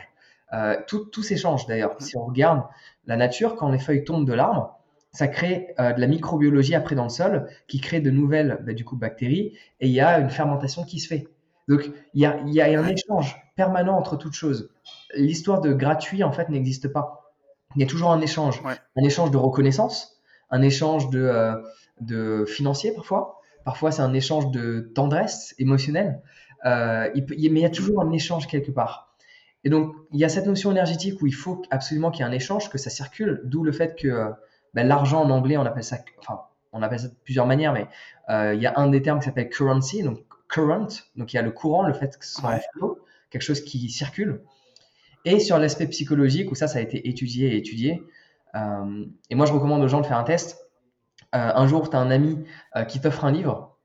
Euh, tout, tout s'échange d'ailleurs. Si on regarde la nature, quand les feuilles tombent de l'arbre, ça crée euh, de la microbiologie après dans le sol qui crée de nouvelles bah, du coup, bactéries et il y a une fermentation qui se fait. Donc il y a, y a, un échange permanent entre toutes choses. L'histoire de gratuit en fait n'existe pas. Il y a toujours un échange, un échange de reconnaissance, un échange de, euh, de financier parfois. Parfois c'est un échange de tendresse émotionnelle. Euh, il peut, mais il y a toujours un échange quelque part. Et donc, il y a cette notion énergétique où il faut absolument qu'il y ait un échange, que ça circule, d'où le fait que euh, ben, l'argent en anglais, on appelle ça, enfin, on appelle ça de plusieurs manières, mais euh, il y a un des termes qui s'appelle currency, donc current, donc il y a le courant, le fait que ce soit quelque chose qui circule. Et sur l'aspect psychologique, où ça, ça a été étudié et étudié. Euh, et moi, je recommande aux gens de faire un test. un jour, tu as un ami qui t'offre un livre.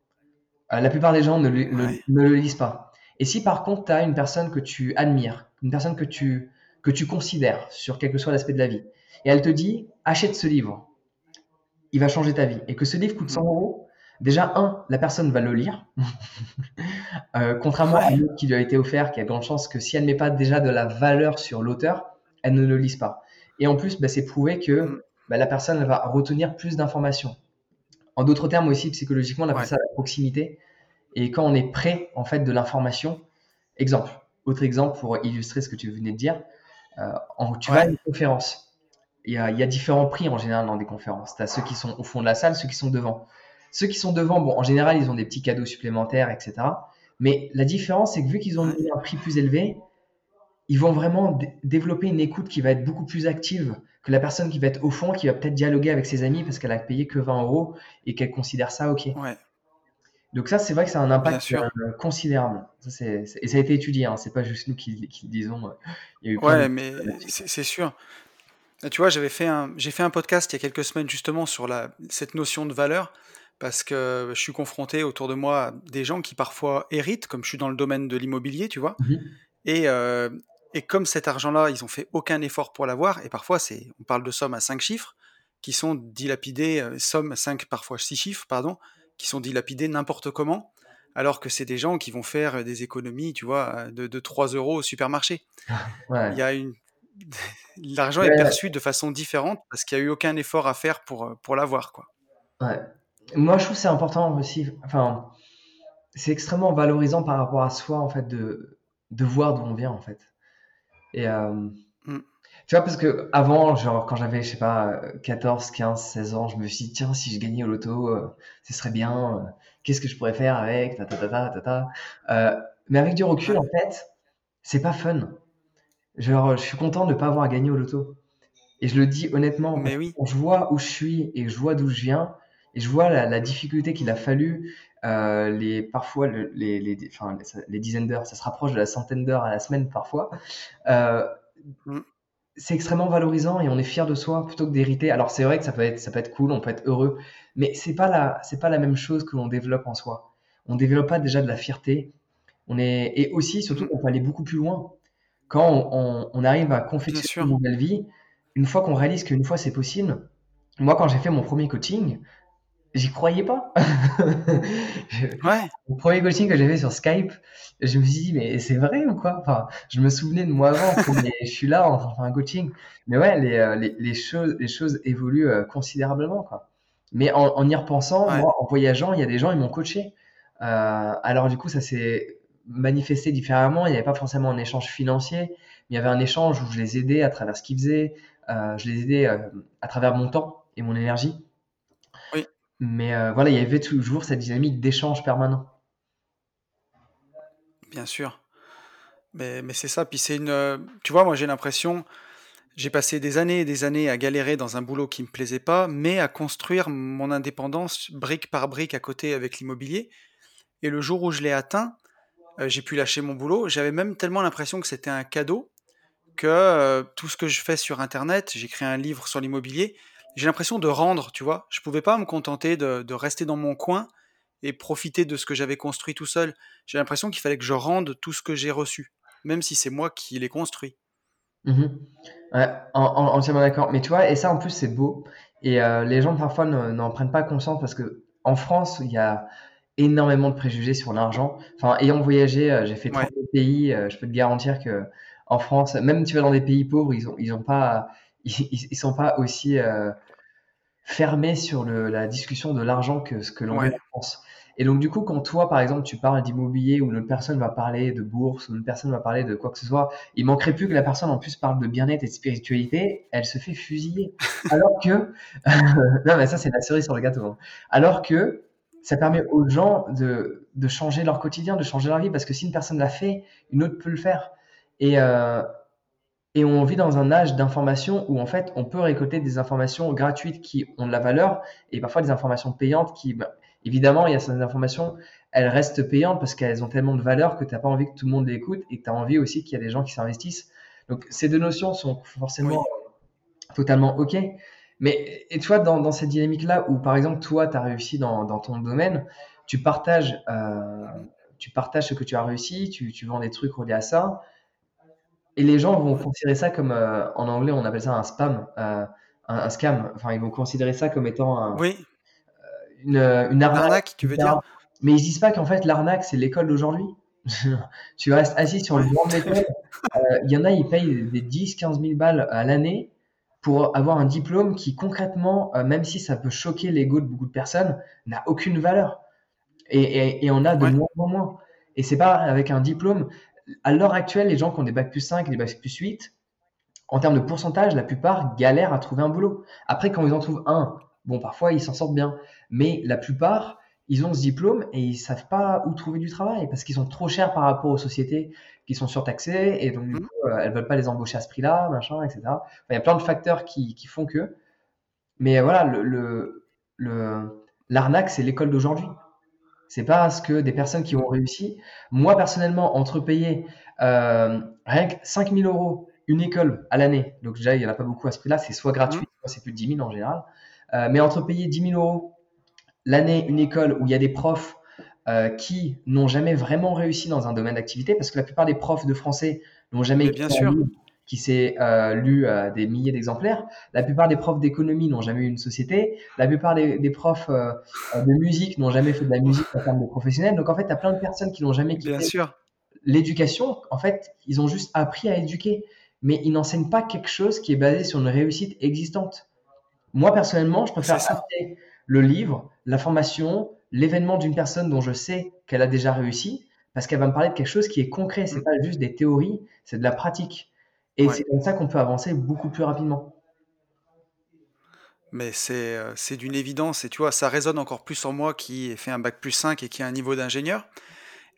la plupart des gens ne, ne le lisent pas. Et si par contre, tu as une personne que tu admires, une personne que tu, que tu considères sur quel que soit l'aspect de la vie, et elle te dit achète ce livre, il va changer ta vie, et que ce livre coûte 100 euros, déjà, un, la personne va le lire, euh, contrairement à l'autre qui lui a été offert, qui a grande chance que si elle ne met pas déjà de la valeur sur l'auteur, elle ne le lise pas. Et en plus, bah, c'est prouvé que mm. bah, la personne va retenir plus d'informations. En d'autres termes aussi, psychologiquement, on appelle ça la proximité. Et quand on est près, en fait, de l'information, exemple, autre exemple pour illustrer ce que tu venais de dire, euh, tu vas à une conférence. Il y, a, il y, a, différents prix en général dans des conférences. Tu as ceux qui sont au fond de la salle, ceux qui sont devant. Ceux qui sont devant, bon, en général, ils ont des petits cadeaux supplémentaires, etc. Mais la différence, c'est que vu qu'ils ont un prix plus élevé, ils vont vraiment développer une écoute qui va être beaucoup plus active que la personne qui va être au fond, qui va peut-être dialoguer avec ses amis parce qu'elle a payé que 20 euros et qu'elle considère ça OK. Ouais. Donc ça, c'est vrai que c'est un impact euh, considérable. Ça, et ça a été étudié, hein. c'est pas juste nous qui, qui le disons. Il y a eu ouais, mais c'est sûr. Tu vois, j'avais fait un, j'ai fait un podcast il y a quelques semaines justement sur la, cette notion de valeur parce que je suis confronté autour de moi à des gens qui parfois héritent, comme je suis dans le domaine de l'immobilier, tu vois. Mmh et, euh, et comme cet argent-là, ils ont fait aucun effort pour l'avoir, et parfois c'est, on parle de sommes à 5 chiffres, qui sont dilapidées, euh, sommes 5 parfois 6 chiffres, pardon, qui sont dilapidées n'importe comment, alors que c'est des gens qui vont faire des économies, tu vois, de, de 3 euros au supermarché. Il y a une... L'argent est perçu de façon différente parce qu'il n'y a eu aucun effort à faire pour, pour l'avoir, quoi. Ouais. Moi, je trouve c'est important aussi, enfin, c'est extrêmement valorisant par rapport à soi, en fait, de, de voir d'où on vient, en fait. Et euh. Tu vois, parce que avant, genre, quand j'avais, je sais pas, 14, 15, 16 ans, je me suis dit, tiens, si je gagnais au loto, euh, ce serait bien, euh, qu'est-ce que je pourrais faire avec, ta, ta, ta, ta, ta, Euh, mais avec du recul, en fait, c'est pas fun. Genre, je suis content de ne pas avoir gagné au loto. Et je le dis honnêtement, mais oui. quand je vois où je suis et je vois d'où je viens, et je vois la, la difficulté qu'il a fallu, euh, les, parfois le, les, les, enfin, les, les, dizaines d'heures, ça se rapproche de la centaine d'heures à la semaine parfois. Euh, mm. C'est extrêmement valorisant et on est fier de soi plutôt que d'hériter. Alors c'est vrai que ça peut être, ça peut être cool, on peut être heureux, mais c'est pas la, c'est pas la même chose que l'on développe en soi. On développe pas déjà de la fierté. On est, et aussi, surtout, on peut aller beaucoup plus loin. Quand on, on, on arrive à confectionner une nouvelle vie, une fois qu'on réalise qu'une fois c'est possible, moi, quand j'ai fait mon premier coaching, j'y croyais pas. ouais. Le premier coaching que j'ai fait sur Skype, je me suis dit, mais c'est vrai ou quoi? Enfin, je me souvenais de moi avant, mais je suis là en train de faire un coaching. Mais ouais, les, euh, les, les choses, les choses évoluent euh, considérablement, quoi. Mais en, en y repensant, moi, en voyageant, il y a des gens, ils m'ont coaché. Euh, alors, du coup, ça s'est manifesté différemment. Il n'y avait pas forcément un échange financier, mais il y avait un échange où je les aidais à travers ce qu'ils faisaient. Euh, je les aidais à travers mon temps et mon énergie. Mais euh, voilà, il y avait toujours cette dynamique d'échange permanent. Bien sûr. Mais, mais c'est ça. Puis c'est une. Euh, tu vois, moi j'ai l'impression. J'ai passé des années et des années à galérer dans un boulot qui me plaisait pas, mais à construire mon indépendance brique par brique à côté avec l'immobilier. Et le jour où je l'ai atteint, euh, j'ai pu lâcher mon boulot. J'avais même tellement l'impression que c'était un cadeau que tout ce que je fais sur Internet, j'ai un livre sur l'immobilier, j'ai l'impression de rendre, tu vois. Je pouvais pas me contenter de, de, rester dans mon coin et profiter de ce que j'avais construit tout seul. J'ai l'impression qu'il fallait que je rende tout ce que j'ai reçu, même si c'est moi qui l'ai construit. Mmh ouais, entièrement d'accord. Mais tu vois, et ça en plus c'est beau. Et euh, les gens parfois n'en prennent pas conscience parce que en France, il y a énormément de préjugés sur l'argent. Enfin, ayant voyagé, euh, j'ai fait trois pays, euh, je peux te garantir que en France, même tu vas dans des pays pauvres, ils ont, ils ont pas, ils, ils, sont pas aussi fermé sur le, la discussion de l'argent que ce que l'on ouais. pense. Et donc, du coup, quand toi, par exemple, tu parles d'immobilier ou une autre personne va parler de bourse ou une personne va parler de quoi que ce soit, il manquerait plus que la personne en plus parle de bien-être et de spiritualité, elle se fait fusiller. Alors que, non, mais ça, c'est la cerise sur le gâteau. Hein. Alors que ça permet aux gens de, de changer leur quotidien, de changer leur vie, parce que si une personne l'a fait, une autre peut le faire. Et, euh, et on vit dans un âge d'information où en fait on peut récolter des informations gratuites qui ont de la valeur et parfois des informations payantes qui, bah, évidemment, il y a certaines informations, elles restent payantes parce qu'elles ont tellement de valeur que tu n'as pas envie que tout le monde les écoute et tu as envie aussi qu'il y a des gens qui s'investissent. Donc ces deux notions sont forcément oui. totalement OK. Mais et toi, dans, dans cette dynamique-là où par exemple toi, tu as réussi dans, dans, ton domaine, tu partages, euh, tu partages ce que tu as réussi, tu, tu vends des trucs reliés à ça et les gens vont considérer ça comme, euh, en anglais, on appelle ça un spam, euh, un, scam. Enfin, ils vont considérer ça comme étant un, oui. une, une arnaque, tu veux dire? Mais ils disent pas qu'en fait, l'arnaque, c'est l'école d'aujourd'hui. tu restes assis sur le banc de l'école. Il y en a, ils payent des 10, 15 000 balles à l'année pour avoir un diplôme qui concrètement, euh, même si ça peut choquer l'ego de beaucoup de personnes, n'a aucune valeur. Et, et, on a de moins en moins. Et c'est pas avec un diplôme. À l'heure actuelle, les gens qui ont des bacs plus 5 et des bacs plus 8, en termes de pourcentage, la plupart galèrent à trouver un boulot. Après, quand ils en trouvent un, bon, parfois ils s'en sortent bien. Mais la plupart, ils ont ce diplôme et ils savent pas où trouver du travail parce qu'ils sont trop chers par rapport aux sociétés qui sont surtaxées et donc du mmh. coup, euh, elles veulent pas les embaucher à ce prix-là, machin, etc. il y a plein de facteurs qui, qui font que. Mais voilà, le, le, l'arnaque, c'est l'école d'aujourd'hui. C'est pas ce que des personnes qui ont réussi. Moi, personnellement, entre payer euh, rien que 5000 euros une école à l'année, donc déjà, il n'y en a pas beaucoup à ce prix-là, c'est soit gratuit, mmh. soit c'est plus de 10 000 en général. Euh, mais entre payer 10 000 euros l'année une école où il y a des profs euh, qui n'ont jamais vraiment réussi dans un domaine d'activité, parce que la plupart des profs de français n'ont jamais bien sûr. Qui s'est euh, lu euh, des milliers d'exemplaires. La plupart des profs d'économie n'ont jamais eu une société. La plupart des, profs de musique n'ont jamais fait de la musique en termes de professionnels. Donc en fait, tu as plein de personnes qui n'ont jamais quitté l'éducation. En fait, ils ont juste appris à éduquer, mais ils n'enseignent pas quelque chose qui est basé sur une réussite existante. Moi, personnellement, je préfère acheter le livre, la formation, l'événement d'une personne dont je sais qu'elle a déjà réussi, parce qu'elle va me parler de quelque chose qui est concret. C'est mm. pas juste des théories, c'est de la pratique. Et c'est comme ça qu'on peut avancer beaucoup plus rapidement. Mais euh, c'est d'une évidence, et tu vois, ça résonne encore plus en moi qui ai fait un bac plus 5 et qui a un niveau d'ingénieur.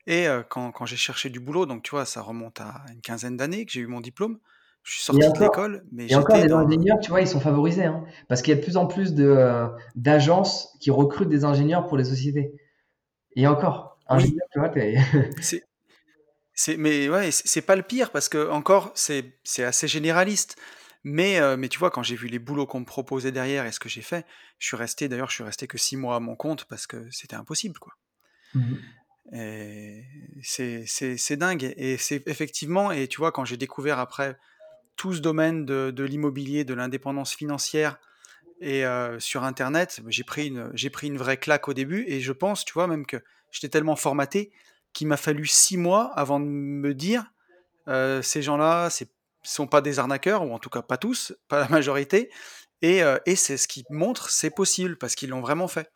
Et euh, quand, quand j'ai cherché du boulot, donc tu vois, ça remonte à une quinzaine d'années que j'ai eu mon diplôme, je suis sorti de l'école, mais Et encore, les ingénieurs, tu vois, ils sont favorisés. Hein, parce qu'il y a de plus en plus de, d'agences qui recrutent des ingénieurs pour les sociétés. Et encore, ingénieur, tu vois, mais ouais, c'est pas le pire parce que encore, c'est, c'est assez généraliste. Mais, euh, mais tu vois, quand j'ai vu les boulots qu'on me proposait derrière et ce que j'ai fait, je suis resté, d'ailleurs, je suis resté que six mois à mon compte parce que c'était impossible, quoi. Mmh et c'est, c'est, c'est dingue. Et c'est effectivement, et tu vois, quand j'ai découvert après tout ce domaine de, l'immobilier, de l'indépendance financière et euh, sur Internet, j'ai pris, une, j'ai pris une vraie claque au début et je pense, tu vois, même que j'étais tellement formaté qu'il m'a fallu six mois avant de me dire euh, ces gens-là, ne sont pas des arnaqueurs, ou en tout cas pas tous, pas la majorité, et, euh, et c'est ce qui montre c'est possible parce qu'ils l'ont vraiment fait.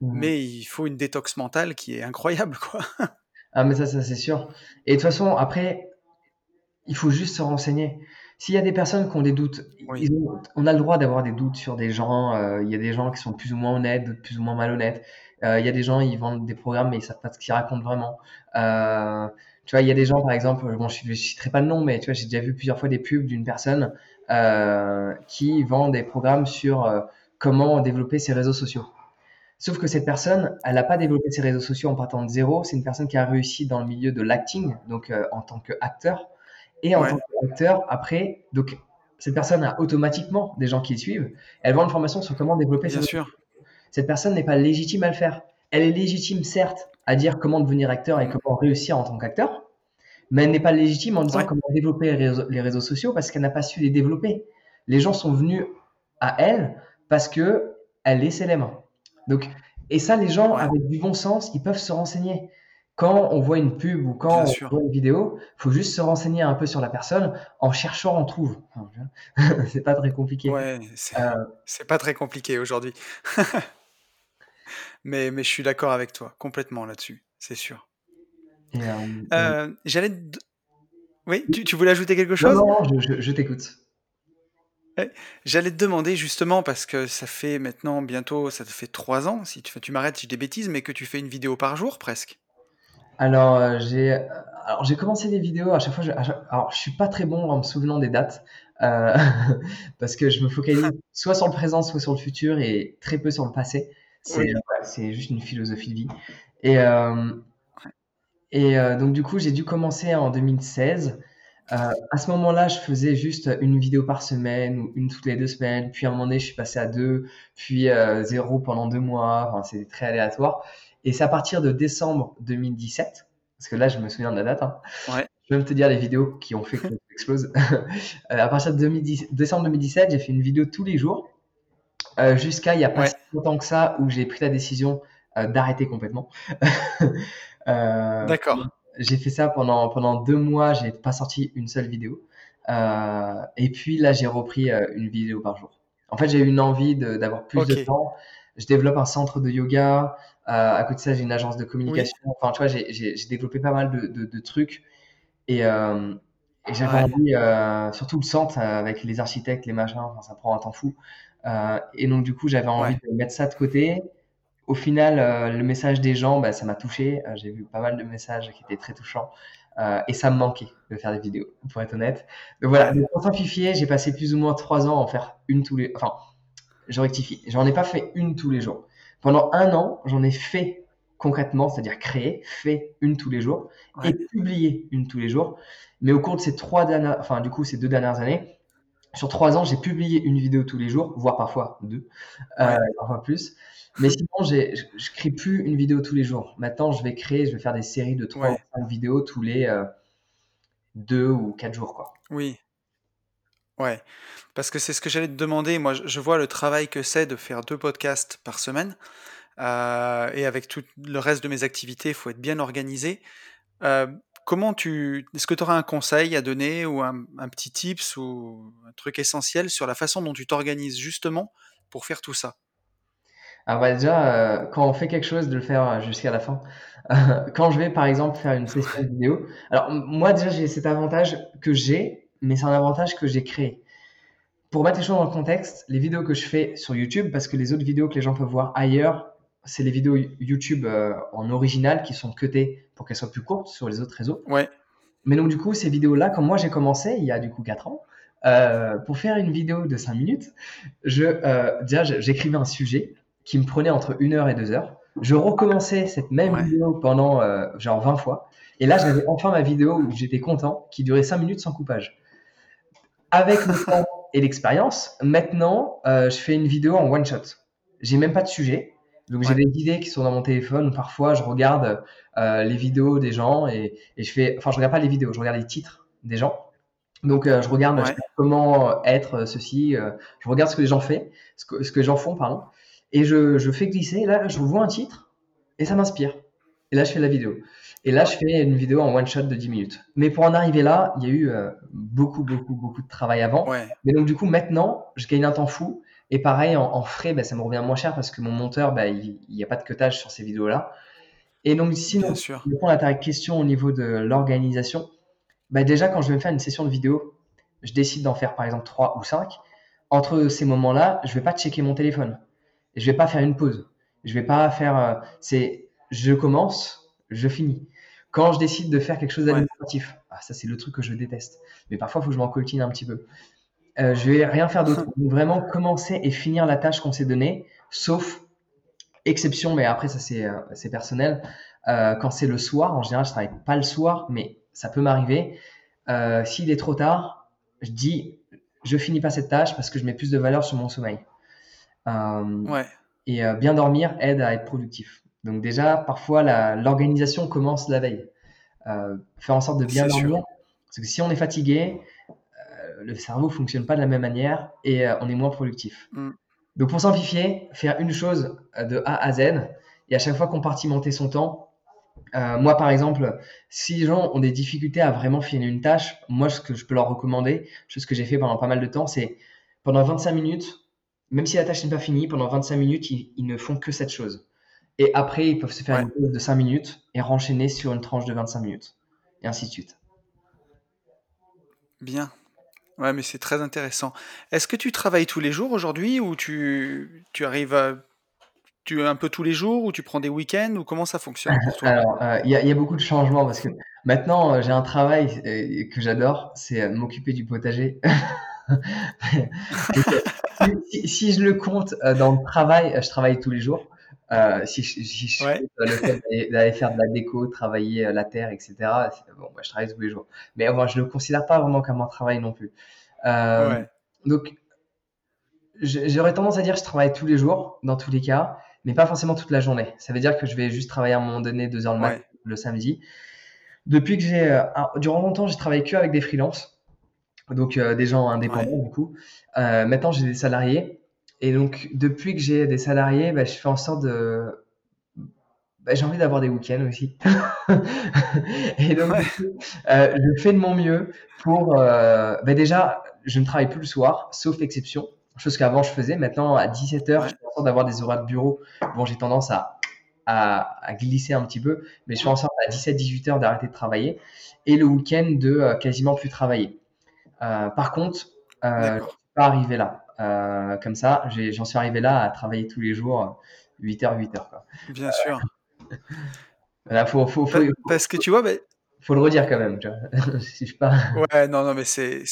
Mmh. Mais il faut une détox mentale qui est incroyable, quoi. Ah, mais ça, ça c'est sûr. Et de toute façon, après, il faut juste se renseigner. S'il y a des personnes qui ont des doutes, on a le droit d'avoir des doutes sur des gens. Euh, il y a des gens qui sont plus ou moins honnêtes, d'autres plus ou moins malhonnêtes. Euh, il y a des gens, ils vendent des programmes, mais ils savent pas ce qu'ils racontent vraiment. Euh, tu vois, il y a des gens, par exemple, bon, je ne citerai pas le nom, mais tu vois, j'ai déjà vu plusieurs fois des pubs d'une personne qui vend des programmes sur comment développer ses réseaux sociaux. Sauf que cette personne, elle n'a pas développé ses réseaux sociaux en partant de zéro. C'est une personne qui a réussi dans le milieu de l'acting, donc en tant qu'acteur. Et en tant qu'acteur, après, donc cette personne a automatiquement des gens qui le suivent. Elle vend une formation sur comment développer Bien sûr. Cette personne n'est pas légitime à le faire. Elle est légitime, certes, à dire comment devenir acteur et comment réussir en tant qu'acteur, mais elle n'est pas légitime en disant comment développer les réseaux, sociaux parce qu'elle n'a pas su les développer. Les gens sont venus à elle parce que elle les mains. Donc, et ça, les gens avec du bon sens, ils peuvent se renseigner quand on voit une pub ou quand on voit une vidéo, faut juste se renseigner un peu sur la personne. En cherchant, on trouve. c'est pas très compliqué. Ouais, euh, c'est pas très compliqué aujourd'hui. mais, mais je suis d'accord avec toi, complètement là-dessus, c'est sûr. Euh, euh, j'allais. Oui, tu, voulais ajouter quelque chose? Non, non je, t'écoute. J'allais te demander justement parce que ça fait maintenant bientôt, ça te fait trois ans, si tu, tu m'arrêtes si je des bêtises, mais que tu fais une vidéo par jour presque. Alors, euh, j'ai alors j'ai commencé des vidéos à chaque fois. Je, alors, je suis pas très bon en me souvenant des dates euh, parce que je me focalise soit sur le présent, soit sur le futur et très peu sur le passé. C'est juste une philosophie de vie. Et euh, et euh, donc du coup, j'ai dû commencer en 2016. Euh, à ce moment-là, je faisais juste une vidéo par semaine ou une toutes les deux semaines. Puis à un moment donné, je suis passé à deux, puis zéro pendant deux mois. Enfin, c'est très aléatoire. Et c'est à partir de décembre 2017, parce que là, je me souviens de la date. Hein. Ouais. je vais même te dire les vidéos qui ont fait que ça explose. à partir de décembre 2017, j'ai fait une vidéo tous les jours. Jusqu'à il n'y a pas si longtemps que ça où j'ai pris la décision d'arrêter complètement. D'accord. J'ai fait ça pendant, pendant deux mois, j'ai pas sorti une seule vidéo. et puis là, j'ai repris une vidéo par jour. En fait, j'ai eu une envie d'avoir plus de temps. Je développe un centre de yoga. Euh, à côté de ça, j'ai une agence de communication. Enfin, tu vois, j'ai développé pas mal de, de, trucs. Et, euh, et j'avais envie, euh, surtout le centre avec les architectes, les machins, enfin, ça prend un temps fou. Et donc, du coup, j'avais envie de mettre ça de côté. Au final, le message des gens, bah, ça m'a touché. j'ai vu pas mal de messages qui étaient très touchants. Euh, et ça me manquait de faire des vidéos, pour être honnête. Donc voilà, pour simplifier, j'ai passé plus ou moins trois ans à en faire une tous les. Enfin, je rectifie. J'en ai pas fait une tous les jours. Pendant un an, j'en ai fait concrètement, c'est-à-dire créé, fait une tous les jours et publié une tous les jours. Mais au cours de ces trois dernières, enfin du coup ces deux dernières années, sur trois ans, j'ai publié une vidéo tous les jours, voire parfois deux, euh, parfois plus. Mais sinon, je ne crée plus une vidéo tous les jours. Maintenant, je vais créer, je vais faire des séries de 3 ou 5 vidéos tous les euh, 2 ou 4 jours. Quoi. Oui. Ouais. Parce que c'est ce que j'allais te demander. Moi, je vois le travail que c'est de faire deux podcasts par semaine. Euh, et avec tout le reste de mes activités, il faut être bien organisé. Euh, comment tu. Est-ce que tu auras un conseil à donner ou un, un, petit tips ou un truc essentiel sur la façon dont tu t'organises justement pour faire tout ça? Alors bah déjà, euh, quand on fait quelque chose, de le faire jusqu'à la fin. quand je vais par exemple faire une session vidéo, alors moi déjà j'ai cet avantage que j'ai, mais c'est un avantage que j'ai créé. Pour mettre les choses dans le contexte, les vidéos que je fais sur YouTube, parce que les autres vidéos que les gens peuvent voir ailleurs, c'est les vidéos YouTube euh, en original qui sont cutées pour qu'elles soient plus courtes sur les autres réseaux. Ouais. Mais donc du coup, ces vidéos-là, quand moi j'ai commencé, il y a du coup 4 ans, euh, pour faire une vidéo de 5 minutes, je, déjà j'écrivais un sujet, qui me prenait entre une heure et deux heures. Je recommençais cette même vidéo pendant euh, genre 20 fois. Et là, j'avais enfin ma vidéo où j'étais content, qui durait 5 minutes sans coupage. Avec le temps et l'expérience, maintenant, euh, je fais une vidéo en one shot. J'ai même pas de sujet. Donc j'ai des idées qui sont dans mon téléphone. Parfois, je regarde euh, les vidéos des gens et, et, je fais. Enfin, je regarde pas les vidéos, je regarde les titres des gens. Donc je regarde comment être ceci. je regarde ce que les gens font, ce que, ce que les gens font, pardon. Et je, je, fais glisser, là, je vois un titre et ça m'inspire. Et là, je fais la vidéo. Et là, je fais une vidéo en one shot de 10 minutes. Mais pour en arriver là, il y a eu euh, beaucoup, beaucoup, beaucoup de travail avant. Mais donc, du coup, maintenant, je gagne un temps fou. Et pareil, en, frais, bah, ça me revient moins cher parce que mon monteur, bah, il n'y a pas de cutage sur ces vidéos-là. Et donc, sinon, pour répondre à ta question au niveau de l'organisation, bah, déjà, quand je vais me faire une session de vidéo, je décide d'en faire par exemple 3 ou 5. Entre ces moments-là, je ne vais pas checker mon téléphone je vais pas faire une pause. Je vais pas faire. Euh, c'est je commence, je finis. Quand je décide de faire quelque chose d'administratif, ah, ça c'est le truc que je déteste. Mais parfois, il faut que je m'en coltine un petit peu. Euh, je vais rien faire d'autre. Vraiment commencer et finir la tâche qu'on s'est donnée, sauf exception, mais après ça c'est euh, c'est personnel. Euh, quand c'est le soir, en général, je travaille pas le soir, mais ça peut m'arriver. S'il est trop tard, je dis je finis pas cette tâche parce que je mets plus de valeur sur mon sommeil. Euh, et euh, bien dormir aide à être productif. Donc déjà, parfois, l'organisation commence la veille. Euh, faire en sorte de bien dormir. Parce que si on est fatigué, le cerveau fonctionne pas de la même manière et on est moins productif. Mm. Donc pour simplifier, faire une chose de A à Z et à chaque fois compartimenter son temps. moi par exemple, si les gens ont des difficultés à vraiment finir une tâche, moi ce que je peux leur recommander, chose que j'ai fait pendant pas mal de temps, c'est pendant 25 minutes, même si la tâche n'est pas finie, pendant 25 minutes, ils, ne font que cette chose. Et après, ils peuvent se faire une pause de 5 minutes et renchaîner sur une tranche de 25 minutes. Et ainsi de suite. Bien. Ouais, mais c'est très intéressant. Est-ce que tu travailles tous les jours aujourd'hui ou tu, tu arrives à. Tu un peu tous les jours ou tu prends des week-ends ou comment ça fonctionne pour toi? Euh, il y, a beaucoup de changements parce que maintenant, euh, j'ai un travail euh, que j'adore, c'est m'occuper du potager. si, je le compte dans le travail, je travaille tous les jours. Euh, si je, si le fait d'aller faire de la déco, travailler la terre, etc., bon, bah, je travaille tous les jours. Mais moi, je ne le considère pas vraiment comme un travail non plus. Donc, j'aurais tendance à dire que je travaille tous les jours, dans tous les cas, mais pas forcément toute la journée. Ça veut dire que je vais juste travailler à un moment donné, deux heures le, le samedi. Depuis que j'ai, durant longtemps, j'ai travaillé que avec des freelances, donc des gens indépendants du coup. maintenant, j'ai des salariés, et donc depuis que j'ai des salariés, bah, je fais en sorte de bah, j'ai envie d'avoir des week-ends aussi. et donc, euh, je fais de mon mieux pour. Euh, bah, déjà, je ne travaille plus le soir, sauf exception. Chose qu'avant je faisais. Maintenant, à 17h, je fais en sorte d'avoir des horaires de bureau. Bon, j'ai tendance à, à, glisser un petit peu, mais je fais en sorte à 17-18 h d'arrêter de travailler. Et le week-end, de euh, quasiment plus travailler. par contre, je ne suis pas arrivé là. Comme ça, j'en suis arrivé là à travailler tous les jours 8h, 8h. Quoi. Bien sûr. Parce que tu vois, faut le redire quand même. si je pas... Ouais, non, non, mais c'est.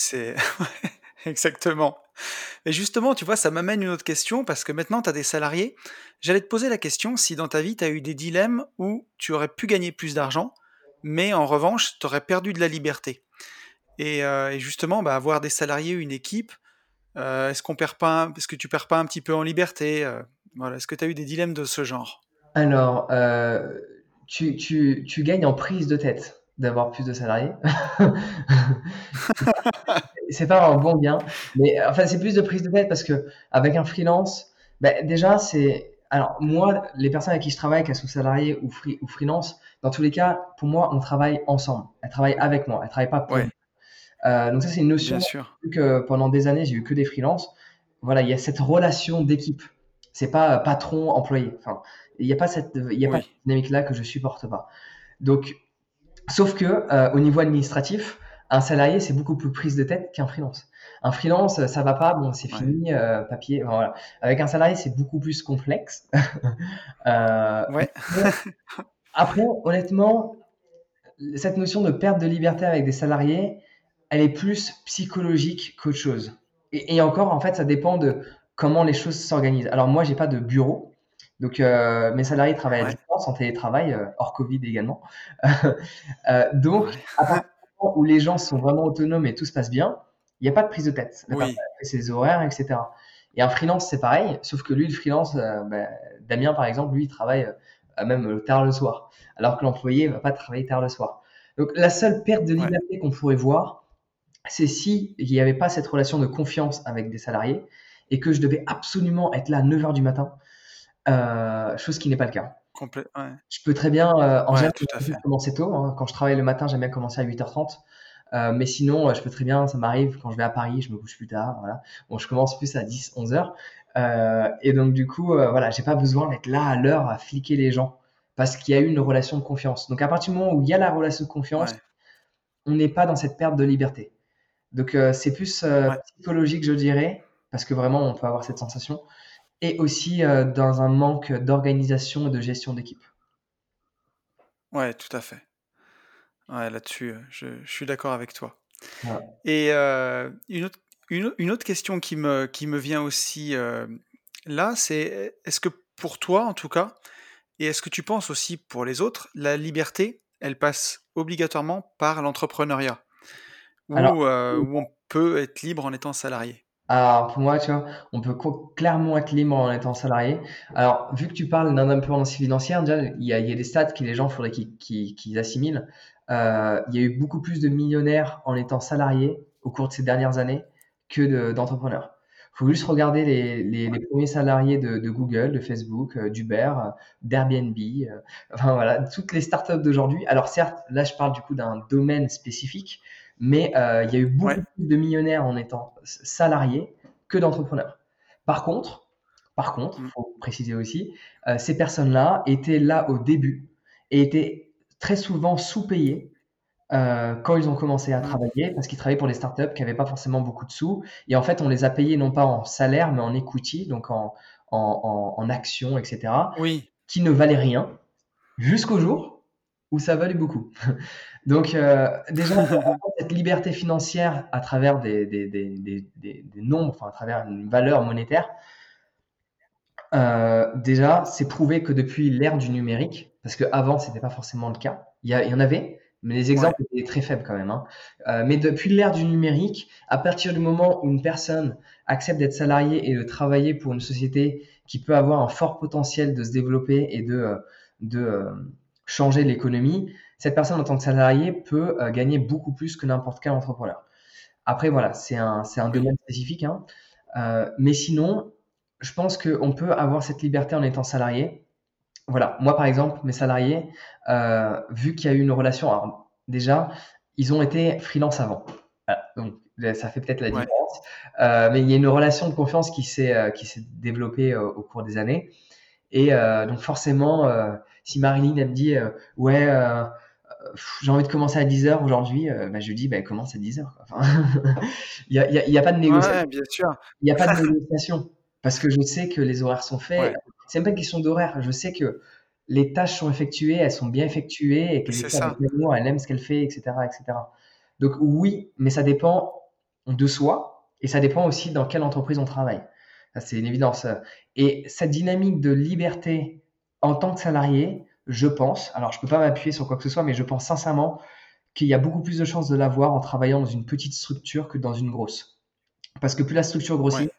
Exactement. Et justement, tu vois, ça m'amène une autre question parce que maintenant, tu as des salariés. J'allais te poser la question si dans ta vie, tu as eu des dilemmes où tu aurais pu gagner plus d'argent, mais en revanche, tu aurais perdu de la liberté. Et, euh, justement, bah, avoir des salariés, une équipe, euh, est-ce qu'on perd pas, est-ce que tu perds pas un petit peu en liberté euh, voilà. Est-ce que tu as eu des dilemmes de ce genre? Alors, euh, tu, tu, tu gagnes en prise de tête d'avoir plus de salariés. c'est pas un bon gain, mais enfin c'est plus de prise de tête parce que avec un freelance, ben, déjà c'est alors moi les personnes avec qui je travaille, qu'elles soient salariées ou, free, ou freelance, dans tous les cas pour moi on travaille ensemble. Elles travaillent avec moi, elles travaillent pas pour moi. Euh, donc ça c'est une notion. Sûr. Que pendant des années j'ai eu que des freelances, voilà il y a cette relation d'équipe. C'est pas patron employé. Enfin il n'y a pas cette, il y a pas cette dynamique-là que je supporte pas. Donc, sauf que euh, au niveau administratif, un salarié c'est beaucoup plus prise de tête qu'un freelance. Un freelance, ça va pas, bon, c'est fini, euh, papier. Voilà. Avec un salarié, c'est beaucoup plus complexe. euh, ouais. après, honnêtement, cette notion de perte de liberté avec des salariés, elle est plus psychologique qu'autre chose. Et, et, encore, en fait, ça dépend de comment les choses s'organisent. Alors moi, j'ai pas de bureau, donc, euh, mes salariés travaillent à distance, en télétravail, euh, hors Covid également. euh, donc, à partir du moment où les gens sont vraiment autonomes et tout se passe bien, il n'y a pas de prise de tête. Oui. Ses horaires, etc. Et un freelance, c'est pareil, sauf que lui, le freelance, euh, bah, Damien, par exemple, lui, il travaille euh, même tard le soir, alors que l'employé ne va pas travailler tard le soir. Donc, la seule perte de liberté qu'on pourrait voir, c'est s'il n'y avait pas cette relation de confiance avec des salariés et que je devais absolument être là à 9 h du matin euh, chose qui n'est pas le cas. Je peux très bien, euh, en général, commencer tôt. Hein. Quand je travaille le matin, j'aime bien commencer à 8h30. Euh, mais sinon, je peux très bien, ça m'arrive quand je vais à Paris, je me couche plus tard. Voilà. Bon, je commence plus à 10, 11 heures. et donc, du coup, voilà, j'ai pas besoin d'être là à l'heure à fliquer les gens parce qu'il y a eu une relation de confiance. Donc, à partir du moment où il y a la relation de confiance, on n'est pas dans cette perte de liberté. Donc, c'est plus psychologique, je dirais, parce que vraiment, on peut avoir cette sensation et aussi euh, dans un manque d'organisation et de gestion d'équipe. Ouais, tout à fait. Ouais, là-dessus, euh, je, je, suis d'accord avec toi. Et euh, une, autre, une, une, autre question qui me, qui me vient aussi là, c'est est-ce que pour toi, en tout cas, et est-ce que tu penses aussi pour les autres, la liberté, elle passe obligatoirement par l'entrepreneuriat, où, où on peut être libre en étant salarié alors, pour moi, tu vois, on peut clairement être libre en étant salarié. Alors, vu que tu parles d'indépendance financière, déjà, il y a, il y a des stats que les gens faudrait qu'ils assimilent. Euh, il y a eu beaucoup plus de millionnaires en étant salariés au cours de ces dernières années que d'entrepreneurs. Il faut juste regarder les, les, les premiers salariés de, de, Google, de Facebook, euh, d'Uber, euh, d'Airbnb, euh, enfin voilà, toutes les startups d'aujourd'hui. Alors certes, là je parle du coup d'un domaine spécifique, mais euh, il y a eu beaucoup plus de millionnaires en étant salariés que d'entrepreneurs. Par contre, par contre, mm. faut préciser aussi, euh, ces personnes-là étaient là au début et étaient très souvent sous-payés euh, quand ils ont commencé à mm. travailler, parce qu'ils travaillaient pour des startups qui n'avaient pas forcément beaucoup de sous. Et en fait, on les a payés non pas en salaire, mais en equity, donc en, en, en, en actions, etc. Oui. Qui ne valaient rien jusqu'au jour où ça valait beaucoup. Donc, euh, déjà, cette liberté financière à travers des, des, des, des, nombres, enfin, à travers une valeur monétaire, euh, déjà, c'est prouvé que depuis l'ère du numérique, parce qu'avant, ce n'était pas forcément le cas, il y, en avait, mais les exemples étaient très faibles quand même. Hein. Euh, mais depuis l'ère du numérique, à partir du moment où une personne accepte d'être salariée et de travailler pour une société qui peut avoir un fort potentiel de se développer et de, de changer l'économie, cette personne en tant que salarié peut gagner beaucoup plus que n'importe quel entrepreneur. Après, voilà, c'est un, c'est un domaine spécifique. Hein. mais sinon, je pense qu'on peut avoir cette liberté en étant salarié. Voilà, moi par exemple, mes salariés, vu qu'il y a eu une relation, alors, déjà, ils ont été freelance avant. donc, ça fait peut-être la différence. Euh, mais il y a une relation de confiance qui s'est euh, qui s'est développée euh, au cours des années. Et donc forcément, si Marilyn elle me dit ouais j'ai envie de commencer à 10h aujourd'hui, bah, je lui dis bah, commence à 10h. il n'y a, y a, pas de négociation. bien sûr. Il n'y a pas de négociation. Parce que je sais que les horaires sont faits. C'est même pas une question d'horaire. Je sais que les tâches sont effectuées, elles sont bien effectuées et qu'elle elle aime ce qu'elle fait, etc., etc. Donc oui, mais ça dépend de soi et ça dépend aussi dans quelle entreprise on travaille. C'est une évidence. Et cette dynamique de liberté en tant que salarié, je pense, alors je ne peux pas m'appuyer sur quoi que ce soit, mais je pense sincèrement qu'il y a beaucoup plus de chances de l'avoir en travaillant dans une petite structure que dans une grosse. Parce que plus la structure grossit,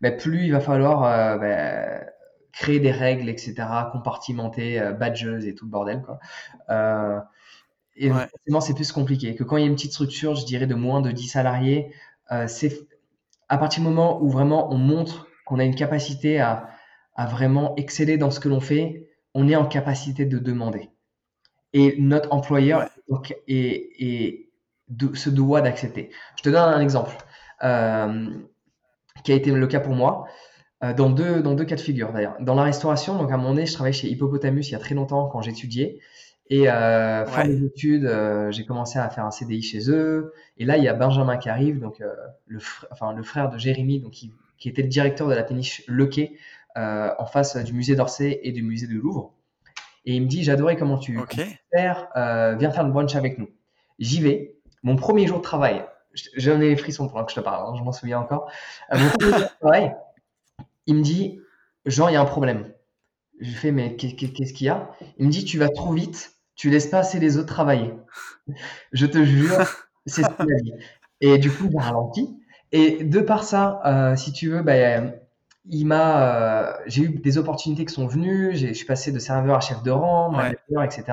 ben, plus il va falloir euh, ben, créer des règles, etc., compartimenter, euh, badges et tout le bordel. Quoi. Euh, et forcément, c'est plus compliqué. Que quand il y a une petite structure, je dirais de moins de 10 salariés, euh, c'est à partir du moment où vraiment on montre qu'on a une capacité à, vraiment exceller dans ce que l'on fait, on est en capacité de demander. Et notre employeur se doit d'accepter. Je te donne un exemple euh, qui a été le cas pour moi. Euh, dans, deux, dans deux cas de figure d'ailleurs. Dans la restauration, donc à mon nez, je travaillais chez Hippopotamus il y a très longtemps quand j'étudiais. Et euh, fin des études, euh, j'ai commencé à faire un CDI chez eux. Et là, il y a Benjamin qui arrive, donc euh, le, enfin, le frère de Jérémy, donc qui, qui était le directeur de la péniche Le Quai, euh, en face du musée d'Orsay et du musée du Louvre. Et il me dit, j'adorais comment tu okay. faire, euh, viens faire le brunch avec nous. J'y vais. Mon premier jour de travail, j'en ai les frissons pendant que je te parle, hein, je m'en souviens encore. mon premier jour de travail, il me dit, Jean, il y a un problème. Je fais, mais qu'est-ce qu'il y a? Il me dit, tu vas trop vite tu laisses pas assez les autres travailler. Je te jure, c'est ce qu'il a dit. Et du coup, il a ralenti. Et de par ça, euh, si tu veux, ben, il m'a, euh, j'ai eu des opportunités qui sont venues. Je suis passé de serveur à chef de rang, manager, etc.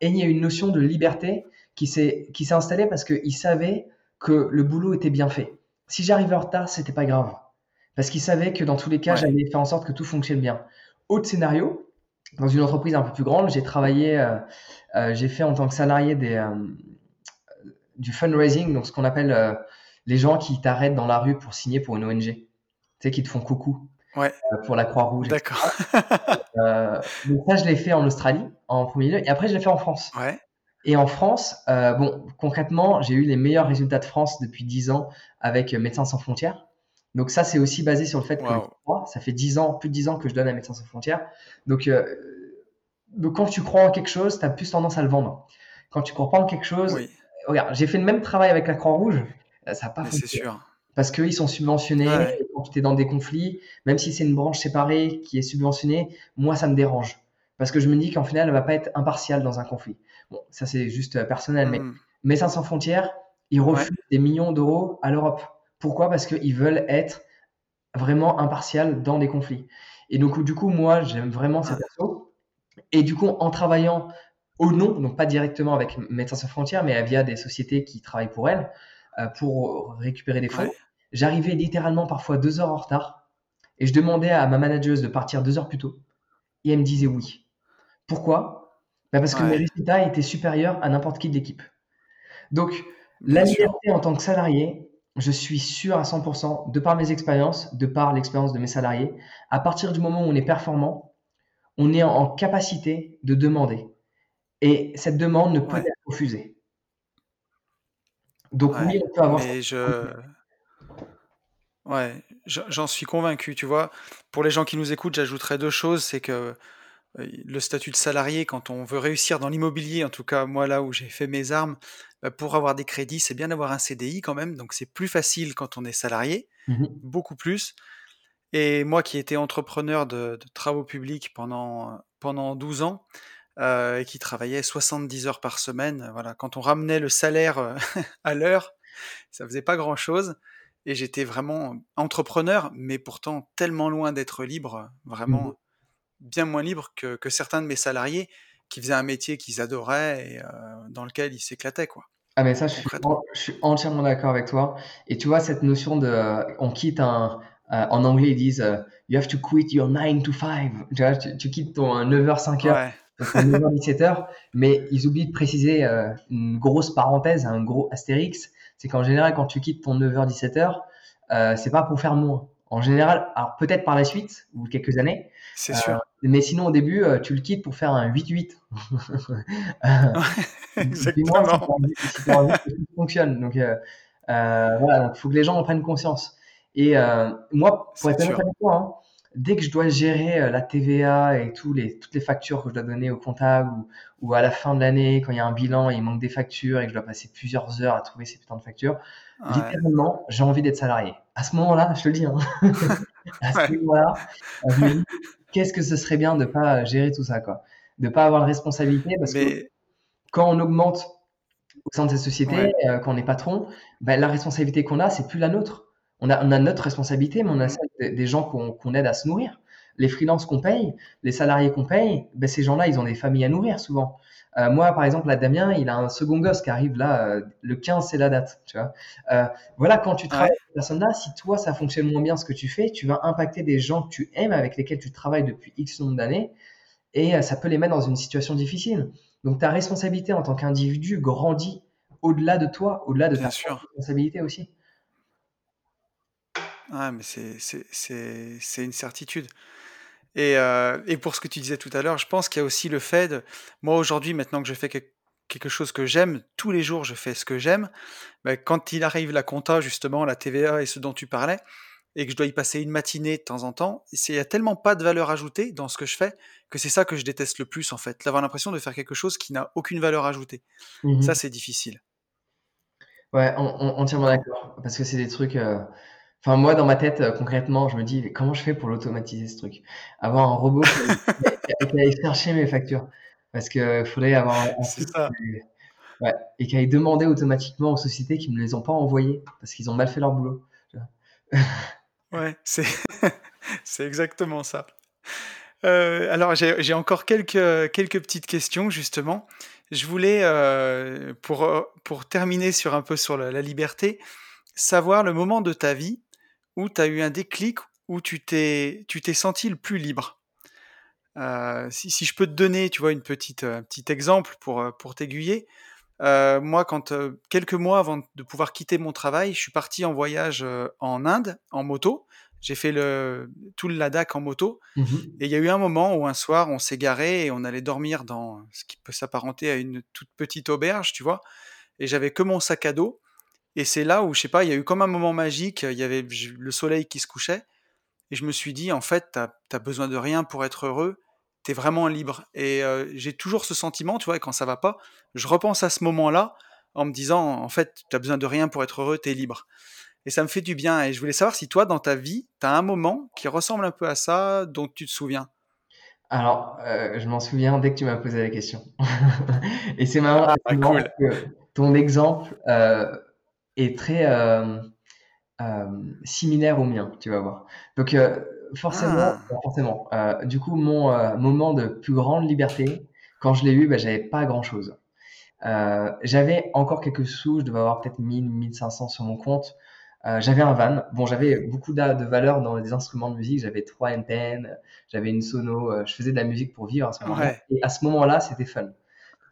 Et il y a une notion de liberté qui s'est qui s'est installée parce qu'il savait que le boulot était bien fait. Si j'arrivais en retard, c'était pas grave, parce qu'il savait que dans tous les cas, j'allais faire en sorte que tout fonctionne bien. Autre scénario, dans une entreprise un peu plus grande, j'ai travaillé, euh, euh, j'ai fait en tant que salarié des, du fundraising, donc ce qu'on appelle les gens qui t'arrêtent dans la rue pour signer pour une ONG, sais, qui te font coucou pour la Croix-Rouge. D'accord. donc ça, je l'ai fait en Australie en premier lieu, et après je l'ai fait en France. Ouais. Et en France, bon, concrètement, j'ai eu les meilleurs résultats de France depuis 10 ans avec Médecins sans frontières. Donc ça, c'est aussi basé sur le fait que ça fait 10 ans, plus de 10 ans que je donne à Médecins sans frontières. Donc, euh, donc quand tu crois en quelque chose, tu as plus tendance à le vendre. Quand tu crois pas en quelque chose, regarde, j'ai fait le même travail avec la Croix-Rouge, euh, ça n'a pas C'est sûr. Parce qu'ils sont subventionnés, quand tu es dans des conflits, même si c'est une branche séparée qui est subventionnée, moi ça me dérange. Parce que je me dis qu'en final, elle va pas être impartiale dans un conflit. Bon, ça c'est juste euh, personnel, mais mmh. Médecins sans frontières, ils refusent des millions d'euros à l'Europe. Pourquoi? Parce qu'ils veulent être vraiment impartial dans des conflits. Et donc, du coup, moi, j'aime vraiment cet assaut. Et du coup, en travaillant au nom, donc pas directement avec Médecins sans frontières, mais via des sociétés qui travaillent pour elles, euh, pour récupérer des fonds, j'arrivais littéralement parfois deux heures en retard. Et je demandais à ma manageuse de partir deux heures plus tôt. Et elle me disait oui. Pourquoi? Bah, Parce que mes résultats étaient supérieurs à n'importe qui de l'équipe. Donc, la liberté en tant que salarié, je suis sûr à 100%, de par mes expériences, de par l'expérience de mes salariés, à partir du moment où on est performant, on est en capacité de demander. Et cette demande ne peut être refusée. Donc oui, on peut avoir... Mais je... Ouais, j'en suis convaincu, tu vois. Pour les gens qui nous écoutent, j'ajouterais deux choses. C'est que euh, le statut de salarié, quand on veut réussir dans l'immobilier, en tout cas moi là où j'ai fait mes armes, bah, pour avoir des crédits, c'est bien d'avoir un CDI quand même, donc c'est plus facile quand on est salarié, mmh beaucoup plus. Et moi qui étais entrepreneur de, travaux publics pendant, pendant 12 ans, euh, et qui travaillait 70 heures par semaine, voilà, quand on ramenait le salaire euh, à l'heure, ça faisait pas grand-chose. Et j'étais vraiment entrepreneur, mais pourtant tellement loin d'être libre, vraiment. Mmh bien moins libre que, certains de mes salariés qui faisaient un métier qu'ils adoraient et dans lequel ils s'éclataient, quoi. Ah mais ça, je suis, entièrement d'accord avec toi. Et tu vois, cette notion de, on quitte un, en anglais, ils disent, you have to quit your 9 to 5. Tu vois, tu, quittes ton 9h, 5h, 9h, 17h. Mais ils oublient de préciser une grosse parenthèse, un gros astérix. C'est qu'en général, quand tu quittes ton 9h, 17h, euh, c'est pas pour faire moins. En général, alors peut-être par la suite, ou quelques années. C'est sûr. Euh, mais sinon, au début, euh, tu le quittes pour faire un 8-8. Exactement. Si tu envie que ça fonctionne. Donc, voilà, il faut que les gens en prennent conscience. Et moi, pour être honnête avec toi, hein, dès que je dois gérer la TVA et tous les, toutes les factures que je dois donner au comptable ou, ou à la fin de l'année, quand il y a un bilan et il manque des factures et que je dois passer plusieurs heures à trouver ces putains de factures, littéralement, j'ai envie d'être salarié. À ce moment-là, je te le dis, hein, à ce moment-là, je me dis, qu'est-ce que ce serait bien de pas gérer tout ça, quoi? De pas avoir de responsabilité parce que quand on augmente au sein de cette société, euh, quand on est patron, ben, la responsabilité qu'on a, c'est plus la nôtre. On a, on a notre responsabilité, mais on a celle des gens qu'on aide à se nourrir les freelances qu'on paye, les salariés qu'on paye, ben ces gens-là, ils ont des familles à nourrir souvent. Euh, moi, par exemple, là, Damien, il a un second gosse qui arrive là, euh, le 15, c'est la date, tu vois. Euh, voilà, quand tu travailles avec cette personne-là, si toi, ça fonctionne moins bien ce que tu fais, tu vas impacter des gens que tu aimes, avec lesquels tu travailles depuis X nombre d'années, et ça peut les mettre dans une situation difficile. Donc, ta responsabilité en tant qu'individu grandit au-delà de toi, au-delà de ta responsabilité aussi. Ah, mais c'est une certitude. Et, euh, et, pour ce que tu disais tout à l'heure, je pense qu'il y a aussi le fait de, moi aujourd'hui, maintenant que je fais quelque chose que j'aime, tous les jours je fais ce que j'aime, ben, quand il arrive la compta, justement, la TVA et ce dont tu parlais, et que je dois y passer une matinée de temps en temps, il n'y a tellement pas de valeur ajoutée dans ce que je fais que c'est ça que je déteste le plus en fait, d'avoir l'impression de faire quelque chose qui n'a aucune valeur ajoutée. Mmh ça c'est difficile. Ouais, entièrement d'accord, parce que c'est des trucs... Euh, Enfin, moi, dans ma tête, euh, concrètement, je me dis, comment je fais pour l'automatiser ce truc? Avoir un robot qui, aille chercher mes factures. Parce qu'il faudrait avoir un, ça. ouais, et qui aille demander automatiquement aux sociétés qui ne me les ont pas envoyées parce qu'ils ont mal fait leur boulot. Ouais, c'est c'est exactement ça. Euh, alors, j'ai encore quelques, quelques petites questions, justement. Je voulais, euh, pour, pour terminer sur un peu sur la liberté, savoir le moment de ta vie où tu as eu un déclic, où tu t'es, tu t'es senti le plus libre euh, si, si, je peux te donner, tu vois, une petite, un petit exemple pour, euh, pour t'aiguiller. Euh, moi, quand quelques mois avant de pouvoir quitter mon travail, je suis parti en voyage en Inde en moto. J'ai fait le, tout le Ladakh en moto. Mmh et il y a eu un moment où un soir, on s'est garé et on allait dormir dans ce qui peut s'apparenter à une toute petite auberge, tu vois. Et j'avais que mon sac à dos. Et c'est là où, je sais pas, il y a eu comme un moment magique, il y avait le soleil qui se couchait, et je me suis dit, en fait, tu n'as besoin de rien pour être heureux, tu es vraiment libre. Et j'ai toujours ce sentiment, tu vois, et quand ça va pas, je repense à ce moment-là en me disant, en fait, tu n'as besoin de rien pour être heureux, tu es libre. Et ça me fait du bien. Et je voulais savoir si toi, dans ta vie, tu as un moment qui ressemble un peu à ça, dont tu te souviens? Alors, je m'en souviens dès que tu m'as posé la question. et c'est marrant, ah, cool. que ton exemple est très euh, euh, similaire au mien, tu vas voir. Donc euh, forcément, ah. forcément. du coup, mon moment de plus grande liberté, quand je l'ai eu, bah, j'avais pas grand chose. j'avais encore quelques sous, je devais avoir peut-être 1000, 1500 sur mon compte. j'avais un van. Bon, j'avais beaucoup de, valeur dans les instruments de musique. J'avais trois NPN, j'avais une sono. je faisais de la musique pour vivre à ce moment-là. Et à ce moment-là, c'était fun.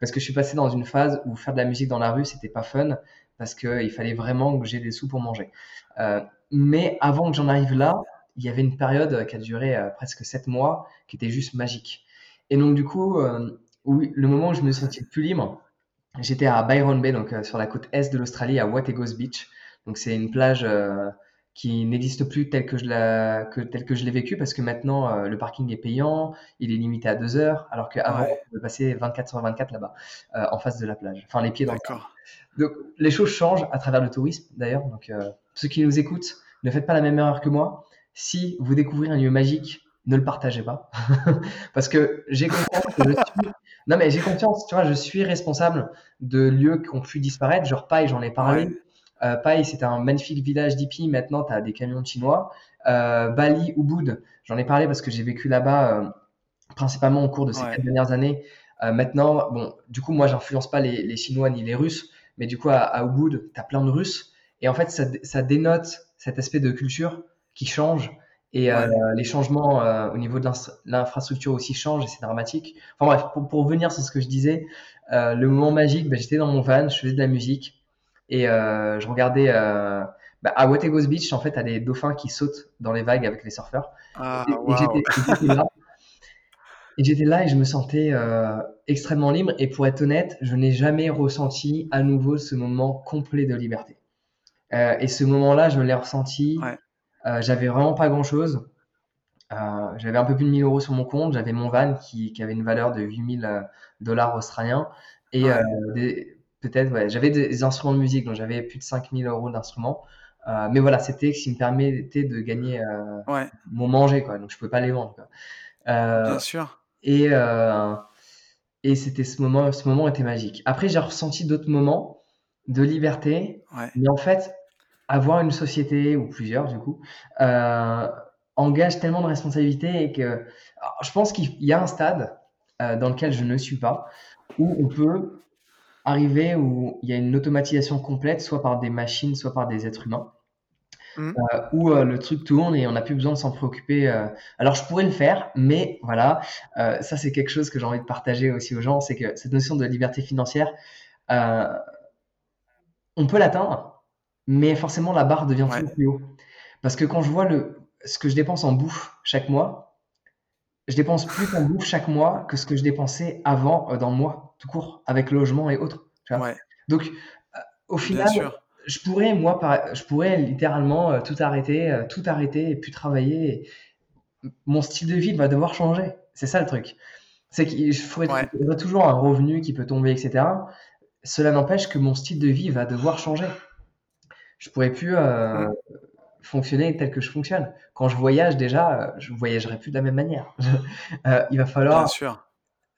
Parce que je suis passé dans une phase où faire de la musique dans la rue, c'était pas fun parce qu'il fallait vraiment que j'ai des sous pour manger. Euh, mais avant que j'en arrive là, il y avait une période qui a duré euh, presque sept mois, qui était juste magique. Et donc du coup, euh, oui, le moment où je me le plus libre, j'étais à Byron Bay, donc sur la côte est de l'Australie, à Wategos Beach. Donc c'est une plage qui n'existe plus tel que je que, tel que je l'ai vécu parce que maintenant euh, le parking est payant, il est limité à deux heures, alors qu'avant on pouvait passer 24 sur 24 là-bas, euh, en face de la plage, enfin les pieds dans le Donc les choses changent à travers le tourisme d'ailleurs. Donc euh, ceux qui nous écoutent, ne faites pas la même erreur que moi. Si vous découvrez un lieu magique, ne le partagez pas. Parce que j'ai confiance que je suis non mais j'ai confiance, tu vois, je suis responsable de lieux qui ont pu disparaître, genre paille, j'en ai parlé. Euh, Pai, c'était un magnifique village d'hippies. Maintenant, tu as des camions chinois. Euh, Bali, Ubud, j'en ai parlé parce que j'ai vécu là-bas euh, principalement au cours de ces quatre dernières années. maintenant, bon, du coup, moi, j'influence pas les, Chinois ni les Russes, mais du coup, à, à Ubud, tu as plein de Russes. Et en fait, ça, ça, dénote cet aspect de culture qui change. Et les changements au niveau de l'infrastructure aussi changent et c'est dramatique. Enfin bref, pour, pour revenir sur ce que je disais, le moment magique, bah, j'étais dans mon van, je faisais de la musique et je regardais bah, à Wategos Beach, en fait, t'as des dauphins qui sautent dans les vagues avec les surfeurs. Ah, et, j'étais là. Et j'étais là et je me sentais euh, extrêmement libre. Et pour être honnête, je n'ai jamais ressenti à nouveau ce moment complet de liberté. Euh, et ce moment-là, je l'ai ressenti. Euh, j'avais vraiment pas grand-chose. j'avais un peu plus de 1000 euros sur mon compte. J'avais mon van qui, qui, avait une valeur de 8000 dollars australiens. Et peut-être, j'avais des instruments de musique, donc j'avais plus de 5000 euros d'instruments. Euh, mais voilà, c'était ce qui me permettait de gagner euh, mon manger, quoi. Donc je pouvais pas les vendre. Euh, Bien sûr. Et et c'était ce moment, ce moment était magique. Après, j'ai ressenti d'autres moments de liberté, mais en fait, avoir une société ou plusieurs du coup engage tellement de responsabilités et que je pense qu'il y a un stade dans lequel je ne suis pas où on peut arriver où il y a une automatisation complète, soit par des machines, soit par des êtres humains, mmh. euh, où euh, le truc tourne et on n'a plus besoin de s'en préoccuper. Euh. Alors je pourrais le faire, mais voilà, ça c'est quelque chose que j'ai envie de partager aussi aux gens, c'est que cette notion de liberté financière, on peut l'atteindre, mais forcément la barre devient toujours plus haut. Parce que quand je vois le, ce que je dépense en bouffe chaque mois, je dépense plus en bouffe chaque mois que ce que je dépensais avant dans le mois tout court, avec logement et autres. Donc, euh, au final, je pourrais, moi, je pourrais littéralement euh, tout arrêter, euh, tout arrêter et plus travailler. Mon style de vie va devoir changer. C'est ça le truc. C'est qu'il faudrait toujours un revenu qui peut tomber, etc. Cela n'empêche que mon style de vie va devoir changer. Je pourrais plus fonctionner tel que je fonctionne. Quand je voyage, déjà, je voyagerai plus de la même manière. il va falloir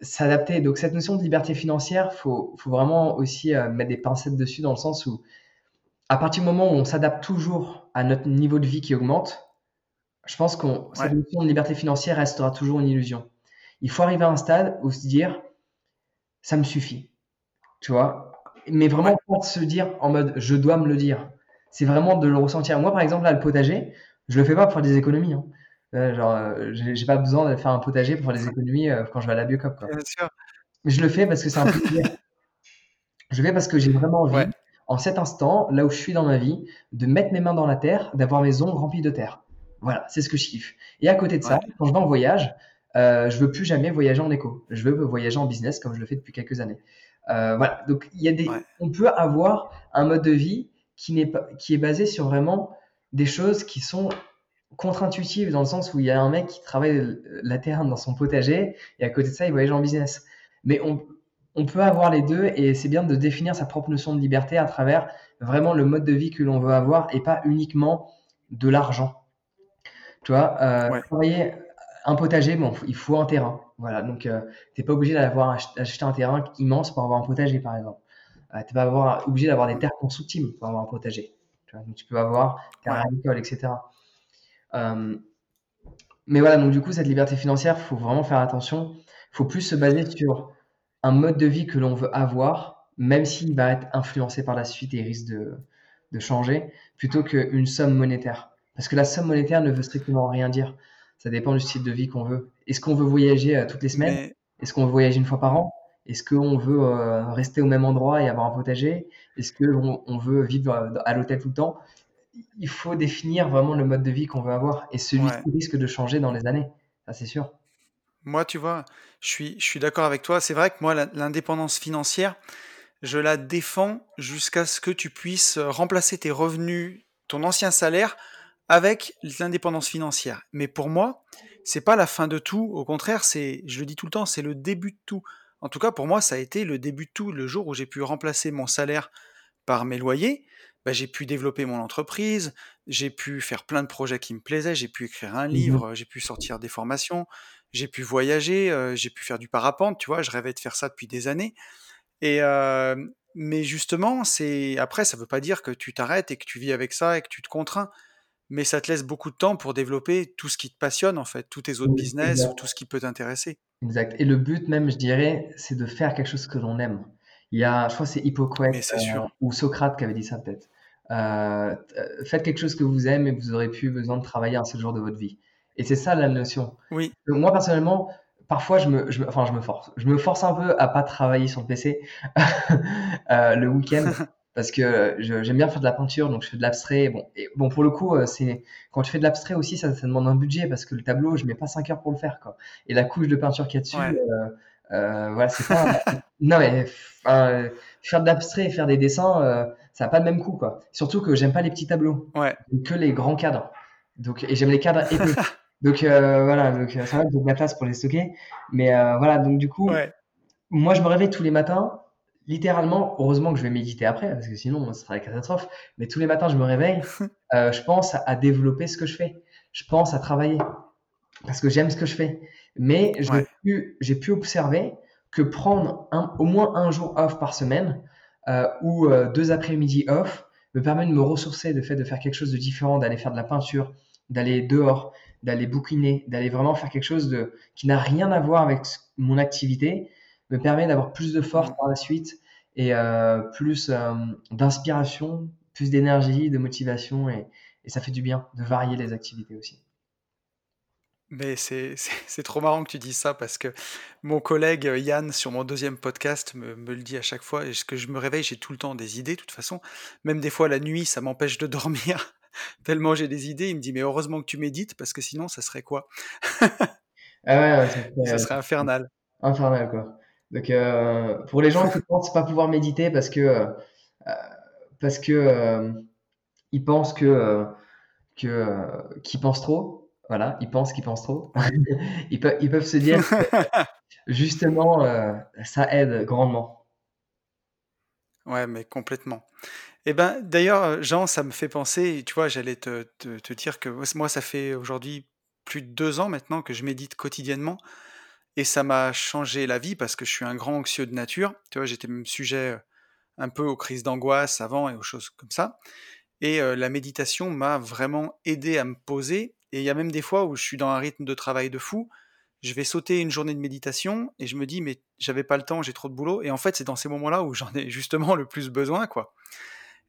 s'adapter. Donc cette notion de liberté financière, faut, faut vraiment aussi euh, mettre des pincettes dessus dans le sens où à partir du moment où on s'adapte toujours à notre niveau de vie qui augmente, je pense que cette notion de liberté financière restera toujours une illusion. Il faut arriver à un stade où se dire ça me suffit, tu vois? Mais vraiment pas se dire en mode je dois me le dire. C'est vraiment de le ressentir. Moi par exemple là le potager, je le fais pas pour faire des économies. Hein genre, euh, j'ai pas besoin de faire un potager pour faire des économies euh, quand je vais à la biocop. Quoi. Mais je le fais parce que c'est un plaisir. je le fais parce que j'ai vraiment envie, en cet instant, là où je suis dans ma vie, de mettre mes mains dans la terre, d'avoir mes ongles remplis de terre. Voilà, c'est ce que je kiffe. Et à côté de ça, quand je vais en voyage, euh, je veux plus jamais voyager en éco. Je veux voyager en business comme je le fais depuis quelques années. Euh, voilà, donc il y a des, on peut avoir un mode de vie qui pas, qui est basé sur vraiment des choses qui sont contre-intuitive dans le sens où il y a un mec qui travaille la terre dans son potager et à côté de ça, il voyage en business. Mais on, on peut avoir les deux et c'est bien de définir sa propre notion de liberté à travers vraiment le mode de vie que l'on veut avoir et pas uniquement de l'argent. Tu vois, euh, travailler un potager, bon, il faut un terrain. Voilà, donc euh, tu n'es pas obligé d'avoir acheté un terrain immense pour avoir un potager, par exemple. Tu n'es pas obligé d'avoir des terres constructibles pour avoir un potager. Tu, vois, donc, tu peux avoir terre agricole, etc. Euh, mais voilà, donc du coup, cette liberté financière, il faut vraiment faire attention. Il faut plus se baser sur un mode de vie que l'on veut avoir, même s'il va être influencé par la suite et risque de, de changer, plutôt qu'une somme monétaire. Parce que la somme monétaire ne veut strictement rien dire. Ça dépend du style de vie qu'on veut. Est-ce qu'on veut voyager euh, toutes les semaines? Est-ce qu'on veut voyager une fois par an? Est-ce qu'on veut euh, rester au même endroit et avoir un potager? Est-ce qu'on on veut vivre à l'hôtel tout le temps? Il faut définir vraiment le mode de vie qu'on veut avoir. Et celui-ci risque de changer dans les années. Ça, c'est sûr. Moi, tu vois, je suis, je suis d'accord avec toi. C'est vrai que moi, l'indépendance financière, je la défends jusqu'à ce que tu puisses remplacer tes revenus, ton ancien salaire, avec l'indépendance financière. Mais pour moi, c'est pas la fin de tout. Au contraire, c'est, je le dis tout le temps, c'est le début de tout. En tout cas, pour moi, ça a été le début de tout. Le jour où j'ai pu remplacer mon salaire par mes loyers, bah, j'ai pu développer mon entreprise, j'ai pu faire plein de projets qui me plaisaient, j'ai pu écrire un mmh livre, j'ai pu sortir des formations, j'ai pu voyager, j'ai pu faire du parapente, tu vois, je rêvais de faire ça depuis des années. Et mais justement, c'est après, ça veut pas dire que tu t'arrêtes et que tu vis avec ça et que tu te contrains, mais ça te laisse beaucoup de temps pour développer tout ce qui te passionne en fait, tous tes autres business ou tout ce qui peut t'intéresser. Exact. Et le but même, je dirais, c'est de faire quelque chose que l'on aime. Il y a, je crois, que c'est Hippocrate euh, ou Socrate qui avait dit ça peut-être. Euh, faites quelque chose que vous aimez et vous aurez plus besoin de travailler un seul jour de votre vie. Et c'est ça la notion. Oui. moi personnellement, parfois je me, je enfin je me force, je me force un peu à pas travailler sur le PC euh, le week-end parce que j'aime bien faire de la peinture, donc je fais de l'abstrait. Bon, et bon pour le coup, euh, c'est quand tu fais de l'abstrait aussi, ça, ça, demande un budget parce que le tableau, je mets pas 5 heures pour le faire quoi. Et la couche de peinture qu'il y a dessus, euh, euh, voilà, c'est pas. non mais faire de l'abstrait et faire des dessins, euh, ça n'a pas le même coût quoi. Surtout que j'aime pas les petits tableaux, ouais. que les grands cadres. Donc et j'aime les cadres épais. donc euh, voilà, donc vrai que j'ai de la place pour les stocker. Mais voilà, donc du coup, moi je me réveille tous les matins littéralement, heureusement que je vais méditer après, parce que sinon, ce serait la catastrophe. Mais tous les matins, je me réveille, euh, je pense à, développer ce que je fais. Je pense à travailler, parce que j'aime ce que je fais. Mais j'ai pu, pu, observer que prendre un, au moins un jour off par semaine, euh, ou euh, deux après-midi off, me permet de me ressourcer, de fait de faire quelque chose de différent, d'aller faire de la peinture, d'aller dehors, d'aller bouquiner, d'aller vraiment faire quelque chose de, qui n'a rien à voir avec mon activité, me permet d'avoir plus de force mm. par la suite et euh, plus euh, d'inspiration, plus d'énergie, de motivation et, ça fait du bien de varier les activités aussi. Mais c'est trop marrant que tu dises ça parce que mon collègue Yann sur mon deuxième podcast me, me le dit à chaque fois. Et ce que je me réveille, j'ai tout le temps des idées, de toute façon. Même des fois la nuit, ça m'empêche de dormir tellement j'ai des idées. Il me dit mais heureusement que tu médites parce que sinon ça serait quoi? Ah Ça serait infernal. Infernal quoi. Donc, euh, pour les gens qui pensent pas pouvoir méditer parce que euh, parce que euh, ils pensent que que qu'ils pensent trop, voilà, ils pensent qu'ils pensent trop. ils, peuvent, ils peuvent se dire justement ça aide grandement. Ouais, mais complètement. Eh ben, d'ailleurs, Jean, ça me fait penser, tu vois, j'allais te, te, te, dire que moi, ça fait aujourd'hui plus de deux ans maintenant que je médite quotidiennement. Et ça m'a changé la vie parce que je suis un grand anxieux de nature. Tu vois, j'étais même sujet un peu aux crises d'angoisse avant et aux choses comme ça. Et la méditation m'a vraiment aidé à me poser. Et il y a même des fois où je suis dans un rythme de travail de fou. Je vais sauter une journée de méditation et je me dis, mais j'avais pas le temps, j'ai trop de boulot. Et en fait, c'est dans ces moments-là où j'en ai justement le plus besoin, quoi.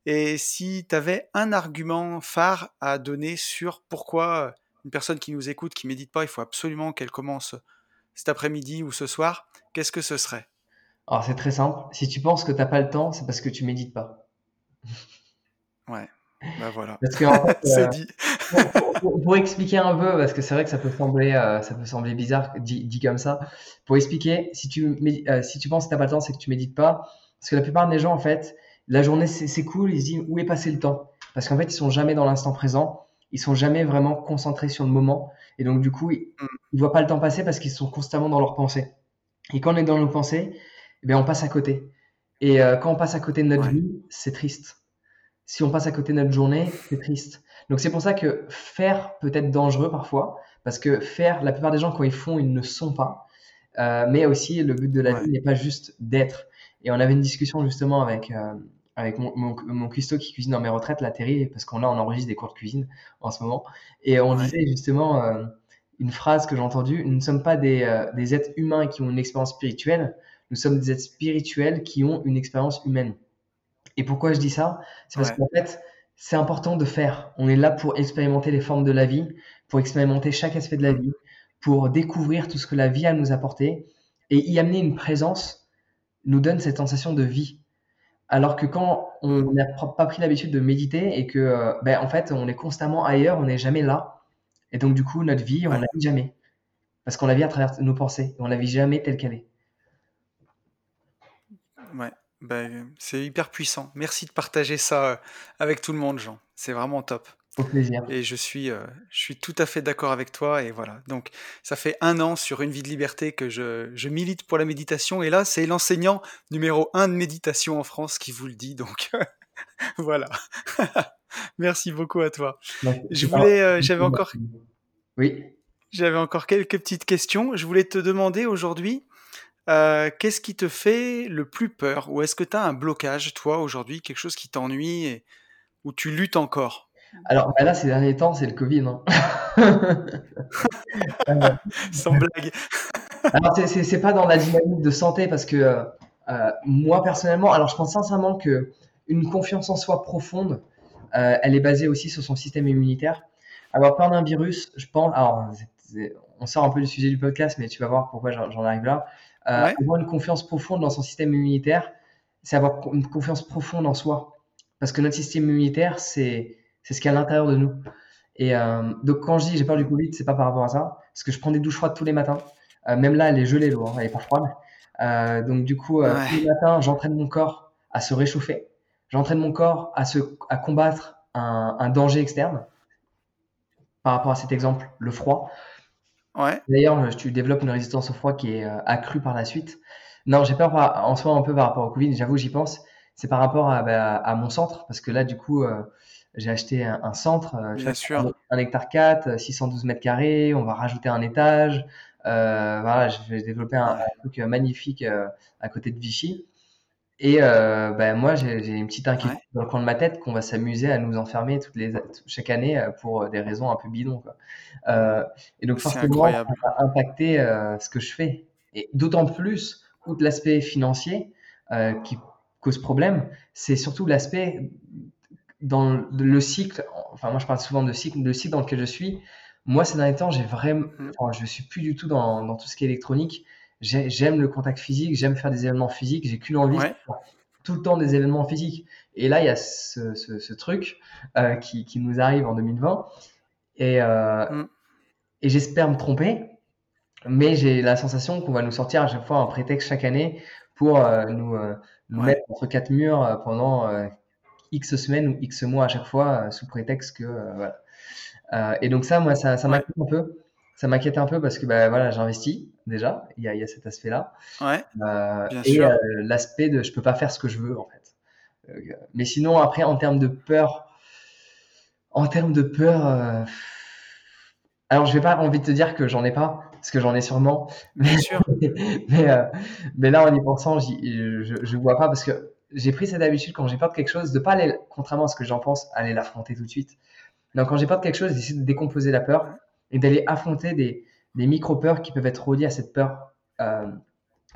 Et si tu avais un argument phare à donner sur pourquoi une personne qui nous écoute, qui médite pas, il faut absolument qu'elle commence cet après-midi ou ce soir, qu'est-ce que ce serait? Alors c'est très simple. Si tu penses que tu n'as pas le temps, c'est parce que tu médites pas. Ouais. Bah voilà. Parce que c'est euh, dit. Pour, expliquer un peu, parce que c'est vrai que ça peut sembler, euh, ça peut sembler bizarre dit, comme ça. Pour expliquer, si tu, euh, si tu penses que tu n'as pas le temps, c'est que tu médites pas. Parce que la plupart des gens, en fait, la journée c'est cool, ils se disent où est passé le temps? Parce qu'en fait, ils sont jamais dans l'instant présent. Ils sont jamais vraiment concentrés sur le moment. Et donc, du coup, ils ne voient pas le temps passer parce qu'ils sont constamment dans leurs pensées. Et quand on est dans nos pensées, eh bien, on passe à côté. Et euh, quand on passe à côté de notre vie, c'est triste. Si on passe à côté de notre journée, c'est triste. Donc, c'est pour ça que faire peut être dangereux parfois. Parce que faire, la plupart des gens, quand ils font, ils ne sont pas. Euh, mais aussi, le but de la vie n'est pas juste d'être. Et on avait une discussion justement avec, euh, avec mon, mon, cuistot qui cuisine dans mes retraites, la Terry, parce qu'on a on enregistre des cours de cuisine en ce moment. Et on disait justement euh, une phrase que j'ai entendue nous ne sommes pas des, euh, des, êtres humains qui ont une expérience spirituelle, nous sommes des êtres spirituels qui ont une expérience humaine. Et pourquoi je dis ça? C'est parce qu'en fait, c'est important de faire. On est là pour expérimenter les formes de la vie, pour expérimenter chaque aspect de la vie, pour découvrir tout ce que la vie a à nous apporter. Et y amener une présence nous donne cette sensation de vie. Alors que quand on n'a pas pris l'habitude de méditer et que, euh, ben, en fait, on est constamment ailleurs, on n'est jamais là. Et donc, du coup, notre vie, on ne la vit jamais. Parce qu'on la vit à travers nos pensées. On la vit jamais telle qu'elle est. Ouais, ben, c'est hyper puissant. Merci de partager ça euh, avec tout le monde, Jean. C'est vraiment top. Au plaisir. Et je suis, euh, je suis tout à fait d'accord avec toi. Et voilà. Donc, ça fait un an sur Une vie de liberté que je, je milite pour la méditation. Et là, c'est l'enseignant numéro un de méditation en France qui vous le dit. Donc, voilà. Merci beaucoup à toi. Je voulais, euh, j'avais encore, oui. J'avais encore quelques petites questions. Je voulais te demander aujourd'hui, euh, qu'est-ce qui te fait le plus peur? Ou est-ce que tu as un blocage, toi, aujourd'hui, quelque chose qui t'ennuie et où tu luttes encore? Alors bah là, ces derniers temps, c'est le Covid. Hein. Sans blague. alors, c'est pas dans la dynamique de santé parce que moi, personnellement, alors je pense sincèrement que une confiance en soi profonde, elle est basée aussi sur son système immunitaire. Avoir peur d'un virus, je pense. Alors, on sort un peu du sujet du podcast, mais tu vas voir pourquoi j'en arrive là. Euh, avoir une confiance profonde dans son système immunitaire, c'est avoir une confiance profonde en soi. Parce que notre système immunitaire, c'est ce qu'il y a à l'intérieur de nous. Et euh, donc, quand je dis j'ai peur du Covid, c'est pas par rapport à ça. Parce que je prends des douches froides tous les matins. Euh, même là, elle est gelée, l'eau, hein, elle est pas froide. donc, du coup, tous les matins, j'entraîne mon corps à se réchauffer. J'entraîne mon corps à, se, à combattre un, un danger externe. Par rapport à cet exemple, le froid. D'ailleurs, tu développes une résistance au froid qui est euh, accrue par la suite. Non, j'ai peur en soi un peu par rapport au Covid, j'avoue, j'y pense. C'est par rapport à, bah, mon centre, parce que là, du coup, euh, j'ai acheté un, centre, euh, Bien sûr. Un, hectare 4, 612 mètres carrés, on va rajouter un étage. voilà, je vais développer un, truc magnifique à côté de Vichy. Et euh, ben moi, j'ai une petite inquiétude dans le coin de ma tête qu'on va s'amuser à nous enfermer toutes les, chaque année euh, pour euh, des raisons un peu bidons. Quoi. Euh, et donc forcément, ça va impacter euh, ce que je fais. Et d'autant plus, outre l'aspect financier euh, qui cause problème, c'est surtout l'aspect dans le cycle. Enfin, moi, je parle souvent de cycle, de cycle dans lequel je suis. Moi, ces derniers temps, j'ai vraiment, enfin, je suis plus du tout dans, dans tout ce qui est électronique j'aime le contact physique, j'aime faire des événements physiques, j'ai qu'une envie, tout le temps des événements physiques. Et là, il y a ce, ce, truc euh, qui, qui, nous arrive en 2020. Et, euh, mm. et j'espère me tromper, mais j'ai la sensation qu'on va nous sortir à chaque fois un prétexte chaque année pour euh, nous, nous mettre entre quatre murs pendant X semaines ou X mois à chaque fois, sous prétexte que. voilà. et donc, ça, moi, ça, ça m'inquiète un peu ça m'inquiète un peu parce que bah, voilà, j'investis déjà, il y a, il y a cet aspect-là. Ouais, euh, et euh, l'aspect de je peux pas faire ce que je veux en fait. Euh, mais sinon, après, en termes de peur, en termes de peur, euh, alors je vais pas envie de te dire que j'en ai pas, parce que j'en ai sûrement. Bien sûr. mais, euh, mais là, en y pensant, je, je vois pas parce que j'ai pris cette habitude quand j'ai peur de quelque chose de pas aller, contrairement à ce que j'en pense, aller l'affronter tout de suite. Donc quand j'ai peur de quelque chose, d'essayer de décomposer la peur et d'aller affronter des, des micro-peurs qui peuvent être reliées à cette peur euh,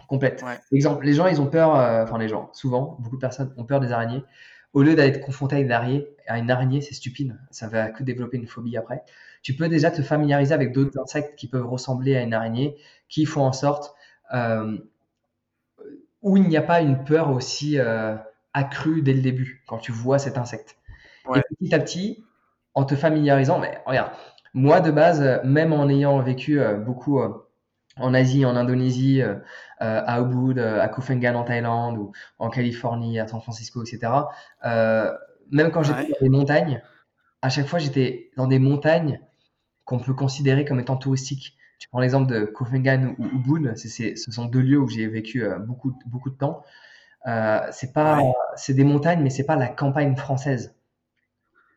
complète. Exemple, les gens, ils ont peur, euh, enfin les gens, souvent, beaucoup de personnes ont peur des araignées. Au lieu d'aller te confronter à une araignée, à une araignée, c'est stupide, ça va que développer une phobie après. Tu peux déjà te familiariser avec d'autres insectes qui peuvent ressembler à une araignée, qui font en sorte euh, où il n'y a pas une peur aussi euh, accrue dès le début quand tu vois cet insecte. Et petit à petit, en te familiarisant, mais regarde, moi, de base, même en ayant vécu euh, beaucoup euh, en Asie, en Indonésie, euh, à Ubud, à Koh Phangan en Thaïlande ou en Californie, à San Francisco, etc. même quand j'étais dans des montagnes, à chaque fois j'étais dans des montagnes qu'on peut considérer comme étant touristiques. Tu prends l'exemple de Phangan ou Ubud, c'est, ce sont deux lieux où j'ai vécu beaucoup, beaucoup de temps. c'est pas, c'est des montagnes, mais c'est pas la campagne française.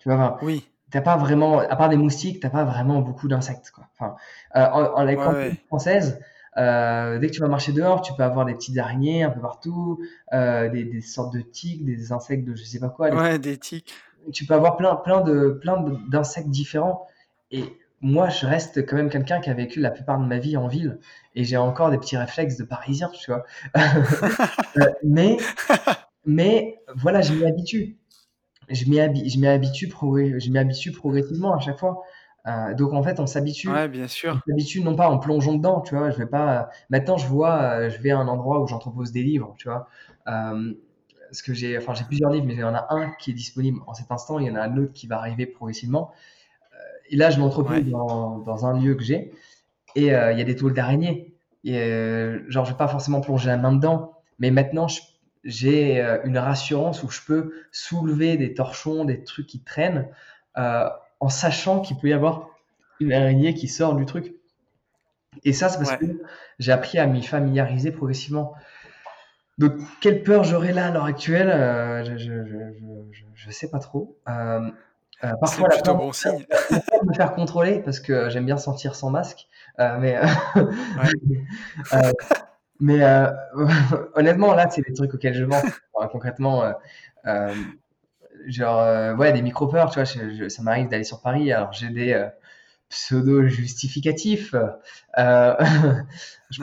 Tu vois, oui t'as pas vraiment, à part des moustiques, t'as pas vraiment beaucoup d'insectes. Quoi. Enfin, euh, en, en, la française, euh, dès que tu vas marcher dehors, tu peux avoir des petites araignées un peu partout, euh, des, des, sortes de tiques, des insectes de je sais pas quoi. Ouais, des tiques. Tu peux avoir plein, plein de, plein d'insectes différents. Et moi, je reste quand même quelqu'un qui a vécu la plupart de ma vie en ville, et j'ai encore des petits réflexes de Parisien, tu vois. Euh, mais, mais voilà, je m'y habitue je m'y habitue, progressivement à chaque fois. Euh, donc en fait, on s'habitue. Ouais, bien sûr. On s'habitue non pas en plongeant dedans, tu vois. Je vais pas. Maintenant, je vois, euh, je vais à un endroit où j'entrepose des livres, tu vois. Euh, parce que j'ai, enfin, j'ai plusieurs livres, mais il y en a un qui est disponible en cet instant, il y en a un autre qui va arriver progressivement. Et là, je m'entrepose dans, dans, un lieu que j'ai, et il y a des tôles d'araignée. Et genre, je vais pas forcément plonger la main dedans, mais maintenant, j'ai euh, une rassurance où je peux soulever des torchons, des trucs qui traînent, euh, en sachant qu'il peut y avoir une araignée qui sort du truc. Et ça, c'est parce que j'ai appris à m'y familiariser progressivement. Donc, quelle peur j'aurais là à l'heure actuelle euh, Je ne sais pas trop. Euh, parfois, la peur, bon signe. de me faire contrôler parce que j'aime bien sentir sans masque. mais mais euh, honnêtement, là, c'est des trucs auxquels je vends. concrètement, euh, euh, genre, ouais, des micro-peurs, tu vois, ça m'arrive d'aller sur Paris. Alors, j'ai des pseudo-justificatif. je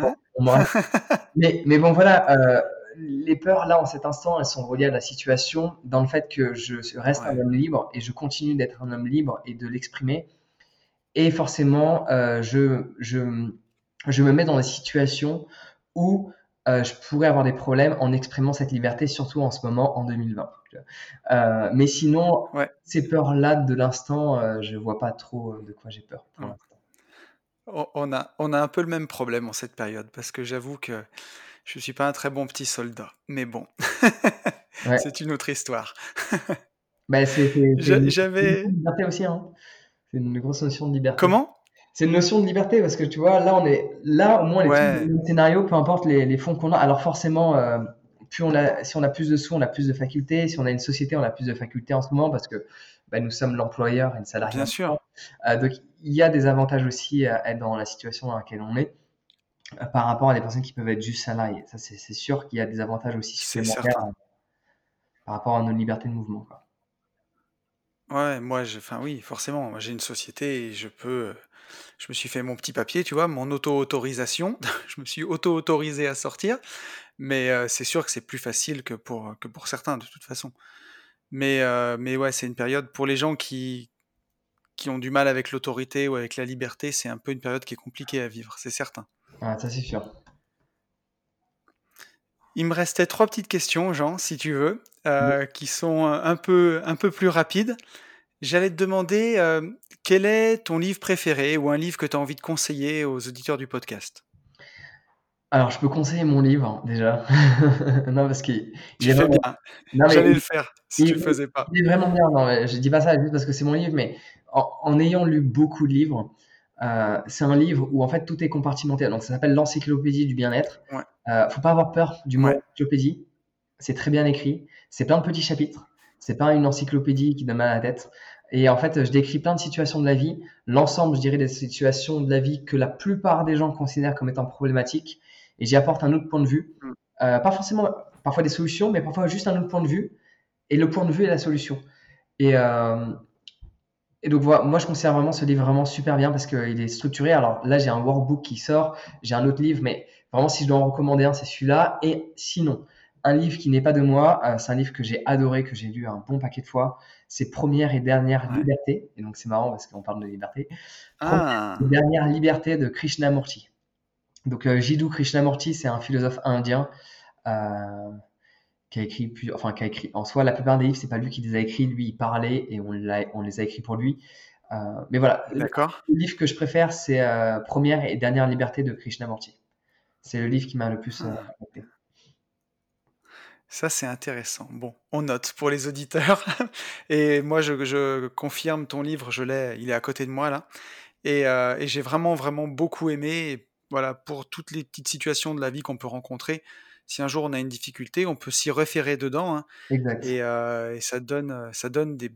mais, mais bon, voilà, les peurs, là, en cet instant, elles sont reliées à la situation, dans le fait que je reste un homme libre et je continue d'être un homme libre et de l'exprimer. Et forcément, je, je, je me mets dans des situations où euh, je pourrais avoir des problèmes en exprimant cette liberté, surtout en ce moment, en 2020. Euh, mais sinon, ces peurs-là de l'instant, euh, je vois pas trop de quoi j'ai peur pour On a, on a un peu le même problème en cette période, parce que j'avoue que je ne suis pas un très bon petit soldat. Mais bon, c'est une autre histoire. bah, c'est J'avais... une liberté aussi, hein. C'est une grosse notion de liberté. Comment? C'est une notion de liberté parce que tu vois, là, on est là, au moins, les scénarios, peu importe les, fonds qu'on a. Alors, forcément, euh, plus on a, si on a plus de sous, on a plus de facultés. Si on a une société, on a plus de facultés en ce moment parce que bah, nous sommes l'employeur et le salarié. Bien sûr. Euh, donc, il y a des avantages aussi à être dans la situation dans laquelle on est par rapport à des personnes qui peuvent être juste salariés. Ça, c'est sûr qu'il y a des avantages aussi supplémentaires par rapport à nos libertés de mouvement. Quoi. Ouais, moi, enfin oui, forcément, j'ai une société et je peux je me suis fait mon petit papier, tu vois, mon auto-autorisation. je me suis auto-autorisé à sortir. Mais euh, c'est sûr que c'est plus facile que pour, que pour certains, de toute façon. Mais, euh, mais ouais, c'est une période pour les gens qui, qui ont du mal avec l'autorité ou avec la liberté, c'est un peu une période qui est compliquée à vivre, c'est certain. Ah, ça c'est sûr. Il me restait trois petites questions, Jean, si tu veux, euh, qui sont un peu, un peu plus rapides. J'allais te demander, quel est ton livre préféré ou un livre que tu as envie de conseiller aux auditeurs du podcast? Alors, je peux conseiller mon livre, déjà. non, parce qu'il est vraiment... bien. J'allais le faire si tu le faisais pas. Il est vraiment bien. Non, je dis pas ça juste parce que c'est mon livre, mais en, ayant lu beaucoup de livres, euh, c'est un livre où en fait tout est compartimenté. Donc, ça s'appelle l'encyclopédie du bien-être. Ouais. Euh, faut pas avoir peur du mot encyclopédie. C'est très bien écrit. C'est plein de petits chapitres. C'est pas une encyclopédie qui donne mal à la tête. Et en fait, je décris plein de situations de la vie, l'ensemble, je dirais, des situations de la vie que la plupart des gens considèrent comme étant problématiques. Et j'y apporte un autre point de vue. Mm. Euh, pas forcément, parfois des solutions, mais parfois juste un autre point de vue. Et le point de vue est la solution. Et, euh, et donc, voilà, moi, je considère vraiment ce livre vraiment super bien parce qu'il est structuré. Alors là, j'ai un workbook qui sort, j'ai un autre livre, mais vraiment, si je dois en recommander un, c'est celui-là. Et sinon, un livre qui n'est pas de moi, euh, c'est un livre que j'ai adoré, que j'ai lu un bon paquet de fois. C'est Première et dernière liberté. Et donc c'est marrant parce qu'on parle de liberté. Ah. dernière liberté de Krishnamurti. Donc euh, Jiddu Krishnamurti, c'est un philosophe indien euh, qui a écrit, enfin qui a écrit. En soi, la plupart des livres, c'est pas lui qui les a écrits. Lui, il parlait et on, on les a écrits pour lui. mais voilà. D'accord. Le livre que je préfère, c'est Première et dernière liberté de Krishnamurti. C'est le livre qui m'a le plus ah. Ça, c'est intéressant. Bon, on note pour les auditeurs. et moi, je, confirme ton livre, je l'ai, il est à côté de moi là. Et, euh, j'ai vraiment, vraiment beaucoup aimé. voilà, pour toutes les petites situations de la vie qu'on peut rencontrer, si un jour on a une difficulté, on peut s'y référer dedans. Hein. exact. Euh, et, ça donne, ça donne des,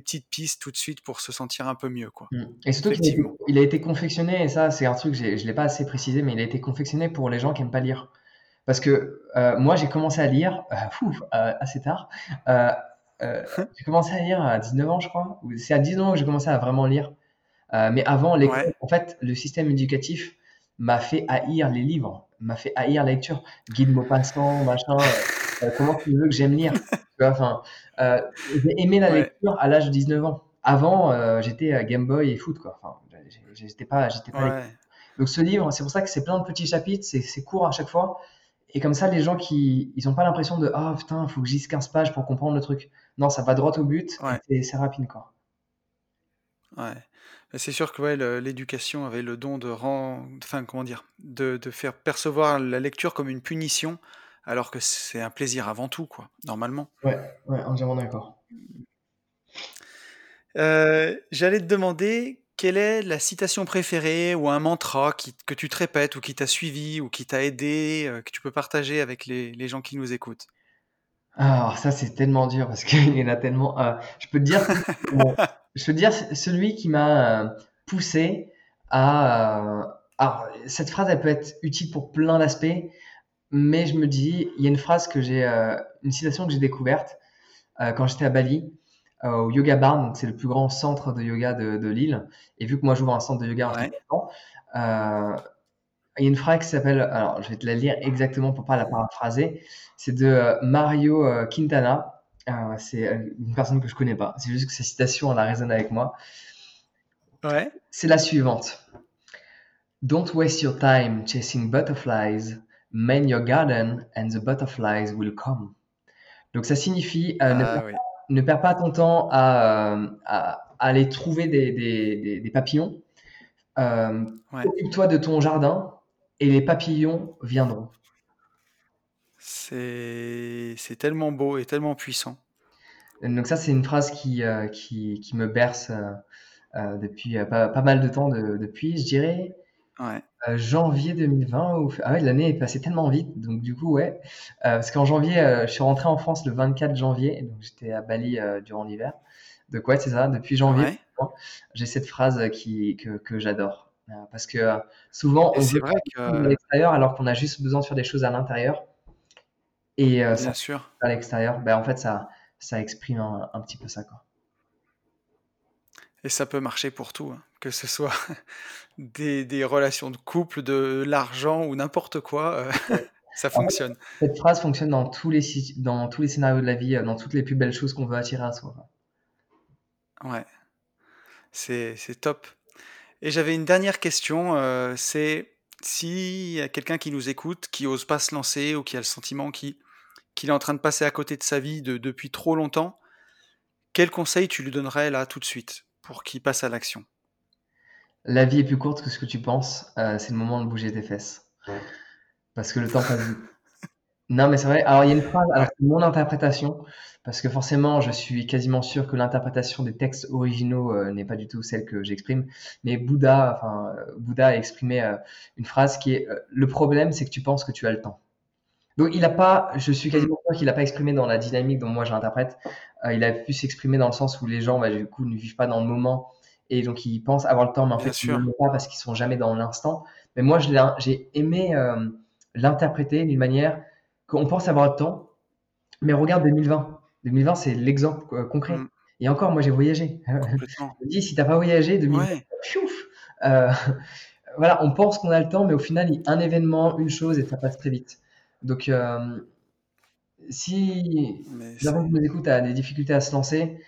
petites pistes tout de suite pour se sentir un peu mieux. Quoi. Mmh. Et surtout qu'il il a été confectionné, et ça, c'est un truc, je ne l'ai pas assez précisé, mais il a été confectionné pour les gens qui n'aiment pas lire. Parce que euh, moi, j'ai commencé à lire euh, euh, assez tard. j'ai commencé à lire à 19 ans, je crois. C'est à 19 ans que j'ai commencé à vraiment lire. mais avant, en fait, le système éducatif m'a fait haïr les livres, m'a fait haïr la lecture. Guide Maupassant, machin. comment tu veux que j'aime lire Enfin, j'ai aimé la lecture à l'âge de 19 ans. Avant, j'étais Game Boy et foot, quoi. Enfin, j'étais pas, j'étais pas. Donc ce livre, c'est pour ça que c'est plein de petits chapitres, c'est court à chaque fois, et comme ça, les gens qui ils ont pas l'impression de ah putain, il faut que j'y 15 pages pour comprendre le truc. Non, ça va droit au but c'est rapide quoi. Ouais. C'est sûr que ouais, l'éducation avait le don de enfin comment dire, de, de, faire percevoir la lecture comme une punition, alors que c'est un plaisir avant tout, quoi, normalement. Ouais, ouais, entièrement d'accord. Euh, j'allais te demander quelle est la citation préférée ou un mantra que tu te répètes ou qui t'a suivi ou qui t'a aidé, euh, que tu peux partager avec les, gens qui nous écoutent? Alors ça c'est tellement dur parce qu'il y en a tellement. Euh, je peux te dire, je peux dire celui qui m'a euh, poussé à. alors cette phrase elle peut être utile pour plein d'aspects, mais je me dis il y a une phrase que j'ai, une citation que j'ai découverte quand j'étais à Bali. au Yoga Barn, donc c'est le plus grand centre de yoga de, de Lille. Et vu que moi j'ouvre un centre de yoga en Ouais. temps, euh, il y a une phrase qui s'appelle, alors je vais te la lire exactement pour pas la paraphraser, c'est de euh, Mario euh, Quintana. Euh, c'est une personne que je connais pas. C'est juste que cette citation, elle a résonné avec moi. Ouais. C'est la suivante. Don't waste your time chasing butterflies. Mend your garden and the butterflies will come. Donc ça signifie euh, ne, Ah perds, oui. ne perds pas ton temps à, à- à aller trouver des, des- des- des papillons. Euh, Ouais. Occupe-toi de ton jardin et les papillons viendront. C'est tellement beau et tellement puissant. Donc ça, c'est une phrase qui, euh, qui, qui me berce euh, euh, depuis euh, pas, pas mal de temps, de- depuis, je dirais, Ouais. janvier 2020. Ou... Ah ouais, l'année est passée tellement vite. Donc du coup, ouais. Parce qu'en janvier, je suis rentré en France le 24 janvier. Donc j'étais à Bali durant l'hiver. Donc ouais, c'est ça. Depuis janvier, Ouais. j'ai cette phrase qui, que, que j'adore. Euh, parce que euh, souvent, on c'est veut vrai à que, l'extérieur alors qu'on a juste besoin de faire des choses à l'intérieur. Et euh, ça, bien sûr, à l'extérieur, ben, en fait, ça, ça exprime un, un petit peu ça. Quoi. et ça peut marcher pour tout, hein. que ce soit des, des relations de couple, de l'argent ou n'importe quoi, euh, ça En fait, fonctionne. cette phrase fonctionne dans tous les, dans tous les scénarios de la vie, euh, dans toutes les plus belles choses qu'on veut attirer à soi. Ouais, c'est c'est top. Et j'avais une dernière question, euh, c'est s'il y a quelqu'un qui nous écoute, qui ose pas se lancer ou qui a le sentiment qui- qu'il est en train de passer à côté de sa vie de- depuis trop longtemps, quel conseil tu lui donnerais là tout de suite pour qu'il passe à l'action? La vie est plus courte que ce que tu penses. euh, c'est le moment de bouger tes fesses. Parce que le temps passe vite. Non, mais c'est vrai. Alors, il y a une phrase, alors c'est mon interprétation, parce que forcément, je suis quasiment sûr que l'interprétation des textes originaux euh, n'est pas du tout celle que j'exprime. Mais Bouddha, enfin, euh, Bouddha a exprimé euh, une phrase qui est euh, Le problème, c'est que tu penses que tu as le temps. Donc, il n'a pas, je suis Mm. quasiment sûr qu'il n'a pas exprimé dans la dynamique dont moi. Euh, il a pu s'exprimer dans le sens où les gens, bah, du coup, ne vivent pas dans le moment et donc ils pensent avoir le temps, mais en bien fait, ils ne sûr, l'ont pas parce qu'ils sont jamais dans l'instant. Mais moi, j'ai aimé l'interpréter d'une manière qu'on pense avoir le temps, mais regarde 2020. 2020, c'est l'exemple concret. Mm, Et encore, moi, j'ai voyagé. Je me dis, si t'as pas voyagé, 2020, Ouais, piouf Euh, voilà, on pense qu'on a le temps, mais au final, il- un événement, une chose, et ça passe très vite. Donc, euh, si l'avant nous écoute a des difficultés à se lancer,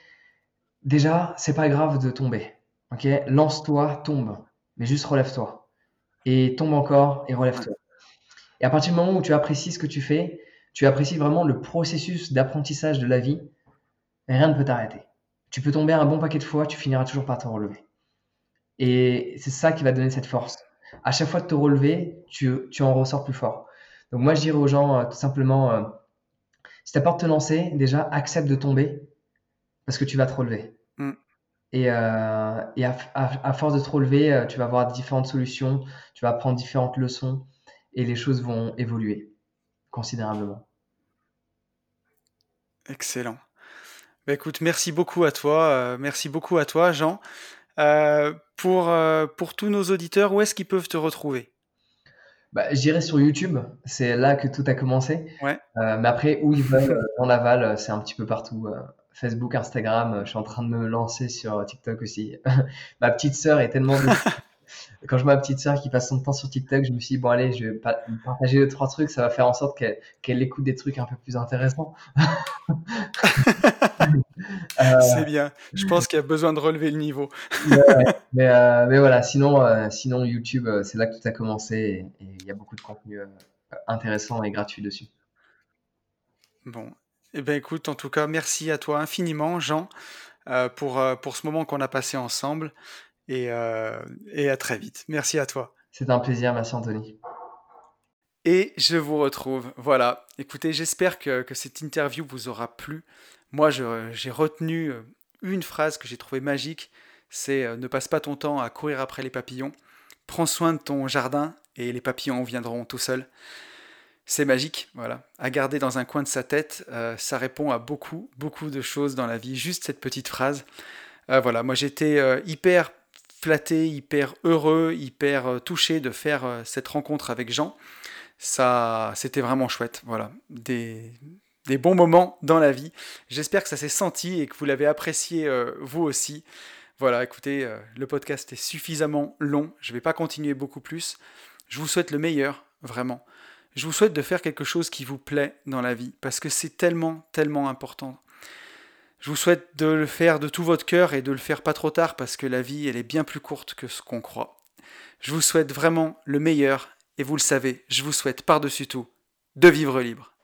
déjà, c'est pas grave de tomber. Ok? Lance-toi, tombe, mais juste relève-toi. Et tombe encore et relève-toi. Et à partir du moment où tu apprécies ce que tu fais, tu apprécies vraiment le processus d'apprentissage de la vie, rien ne peut t'arrêter. Tu peux tomber un bon paquet de fois, tu finiras toujours par te relever. Et c'est ça qui va donner cette force. À chaque fois de te relever, tu, tu en ressors plus fort. Donc moi, je dirais aux gens euh, tout simplement, euh, si tu as peur de te lancer, déjà, accepte de tomber parce que tu vas te relever. Mm, Et, euh, et à, à- à force de te relever, tu vas avoir différentes solutions, tu vas apprendre différentes leçons et les choses vont évoluer considérablement. Excellent. Bah, écoute, merci beaucoup à toi, euh, merci beaucoup à toi, Jean. Euh, pour, euh, pour tous nos auditeurs, où est-ce qu'ils peuvent te retrouver? Bah, je dirais sur YouTube, c'est là que tout a commencé. Ouais, mais après, où ils veulent, dans l'aval, c'est un petit peu partout. Facebook, Instagram, je suis en train de me lancer sur TikTok aussi. Ma petite sœur est tellement... Quand je vois ma petite sœur qui passe son temps sur TikTok, je me suis dit, bon allez, je vais pa- partager deux, trois trucs, ça va faire en sorte qu'elle écoute des trucs un peu plus intéressants. Euh, c'est bien. Je pense qu'il y a besoin de relever le niveau. mais, ouais, mais, euh, mais voilà, sinon, euh, sinon YouTube, c'est là que tout a commencé et il y a beaucoup de contenu intéressant et gratuit dessus. Bon, eh ben écoute, en tout cas, merci à toi infiniment, Jean, pour, pour ce moment qu'on a passé ensemble et, euh, et à très vite. Merci à toi. C'était un plaisir, merci Anthony. Et je vous retrouve. Voilà. Écoutez, j'espère que, que cette interview vous aura plu. Moi, j'ai retenu euh, une phrase que j'ai trouvée magique. C'est euh, ne passe pas ton temps à courir après les papillons. Prends soin de ton jardin et les papillons viendront tout seuls. C'est magique, voilà. À garder dans un coin de sa tête, euh, ça répond à beaucoup, beaucoup de choses dans la vie. Juste cette petite phrase. Euh, voilà, moi j'étais euh, hyper flatté, hyper heureux, hyper euh, touché de faire euh, cette rencontre avec Jean. Ça, c'était vraiment chouette, voilà. Des, bons moments dans la vie. J'espère que ça s'est senti et que vous l'avez apprécié euh, vous aussi. Voilà, écoutez, le podcast est suffisamment long, je ne vais pas continuer beaucoup plus. Je vous souhaite le meilleur, vraiment. Je vous souhaite de faire quelque chose qui vous plaît dans la vie, parce que c'est tellement, tellement important. Je vous souhaite de le faire de tout votre cœur et de le faire pas trop tard, parce que la vie, elle est bien plus courte que ce qu'on croit. Je vous souhaite vraiment le meilleur, et vous le savez, je vous souhaite par-dessus tout de vivre libre.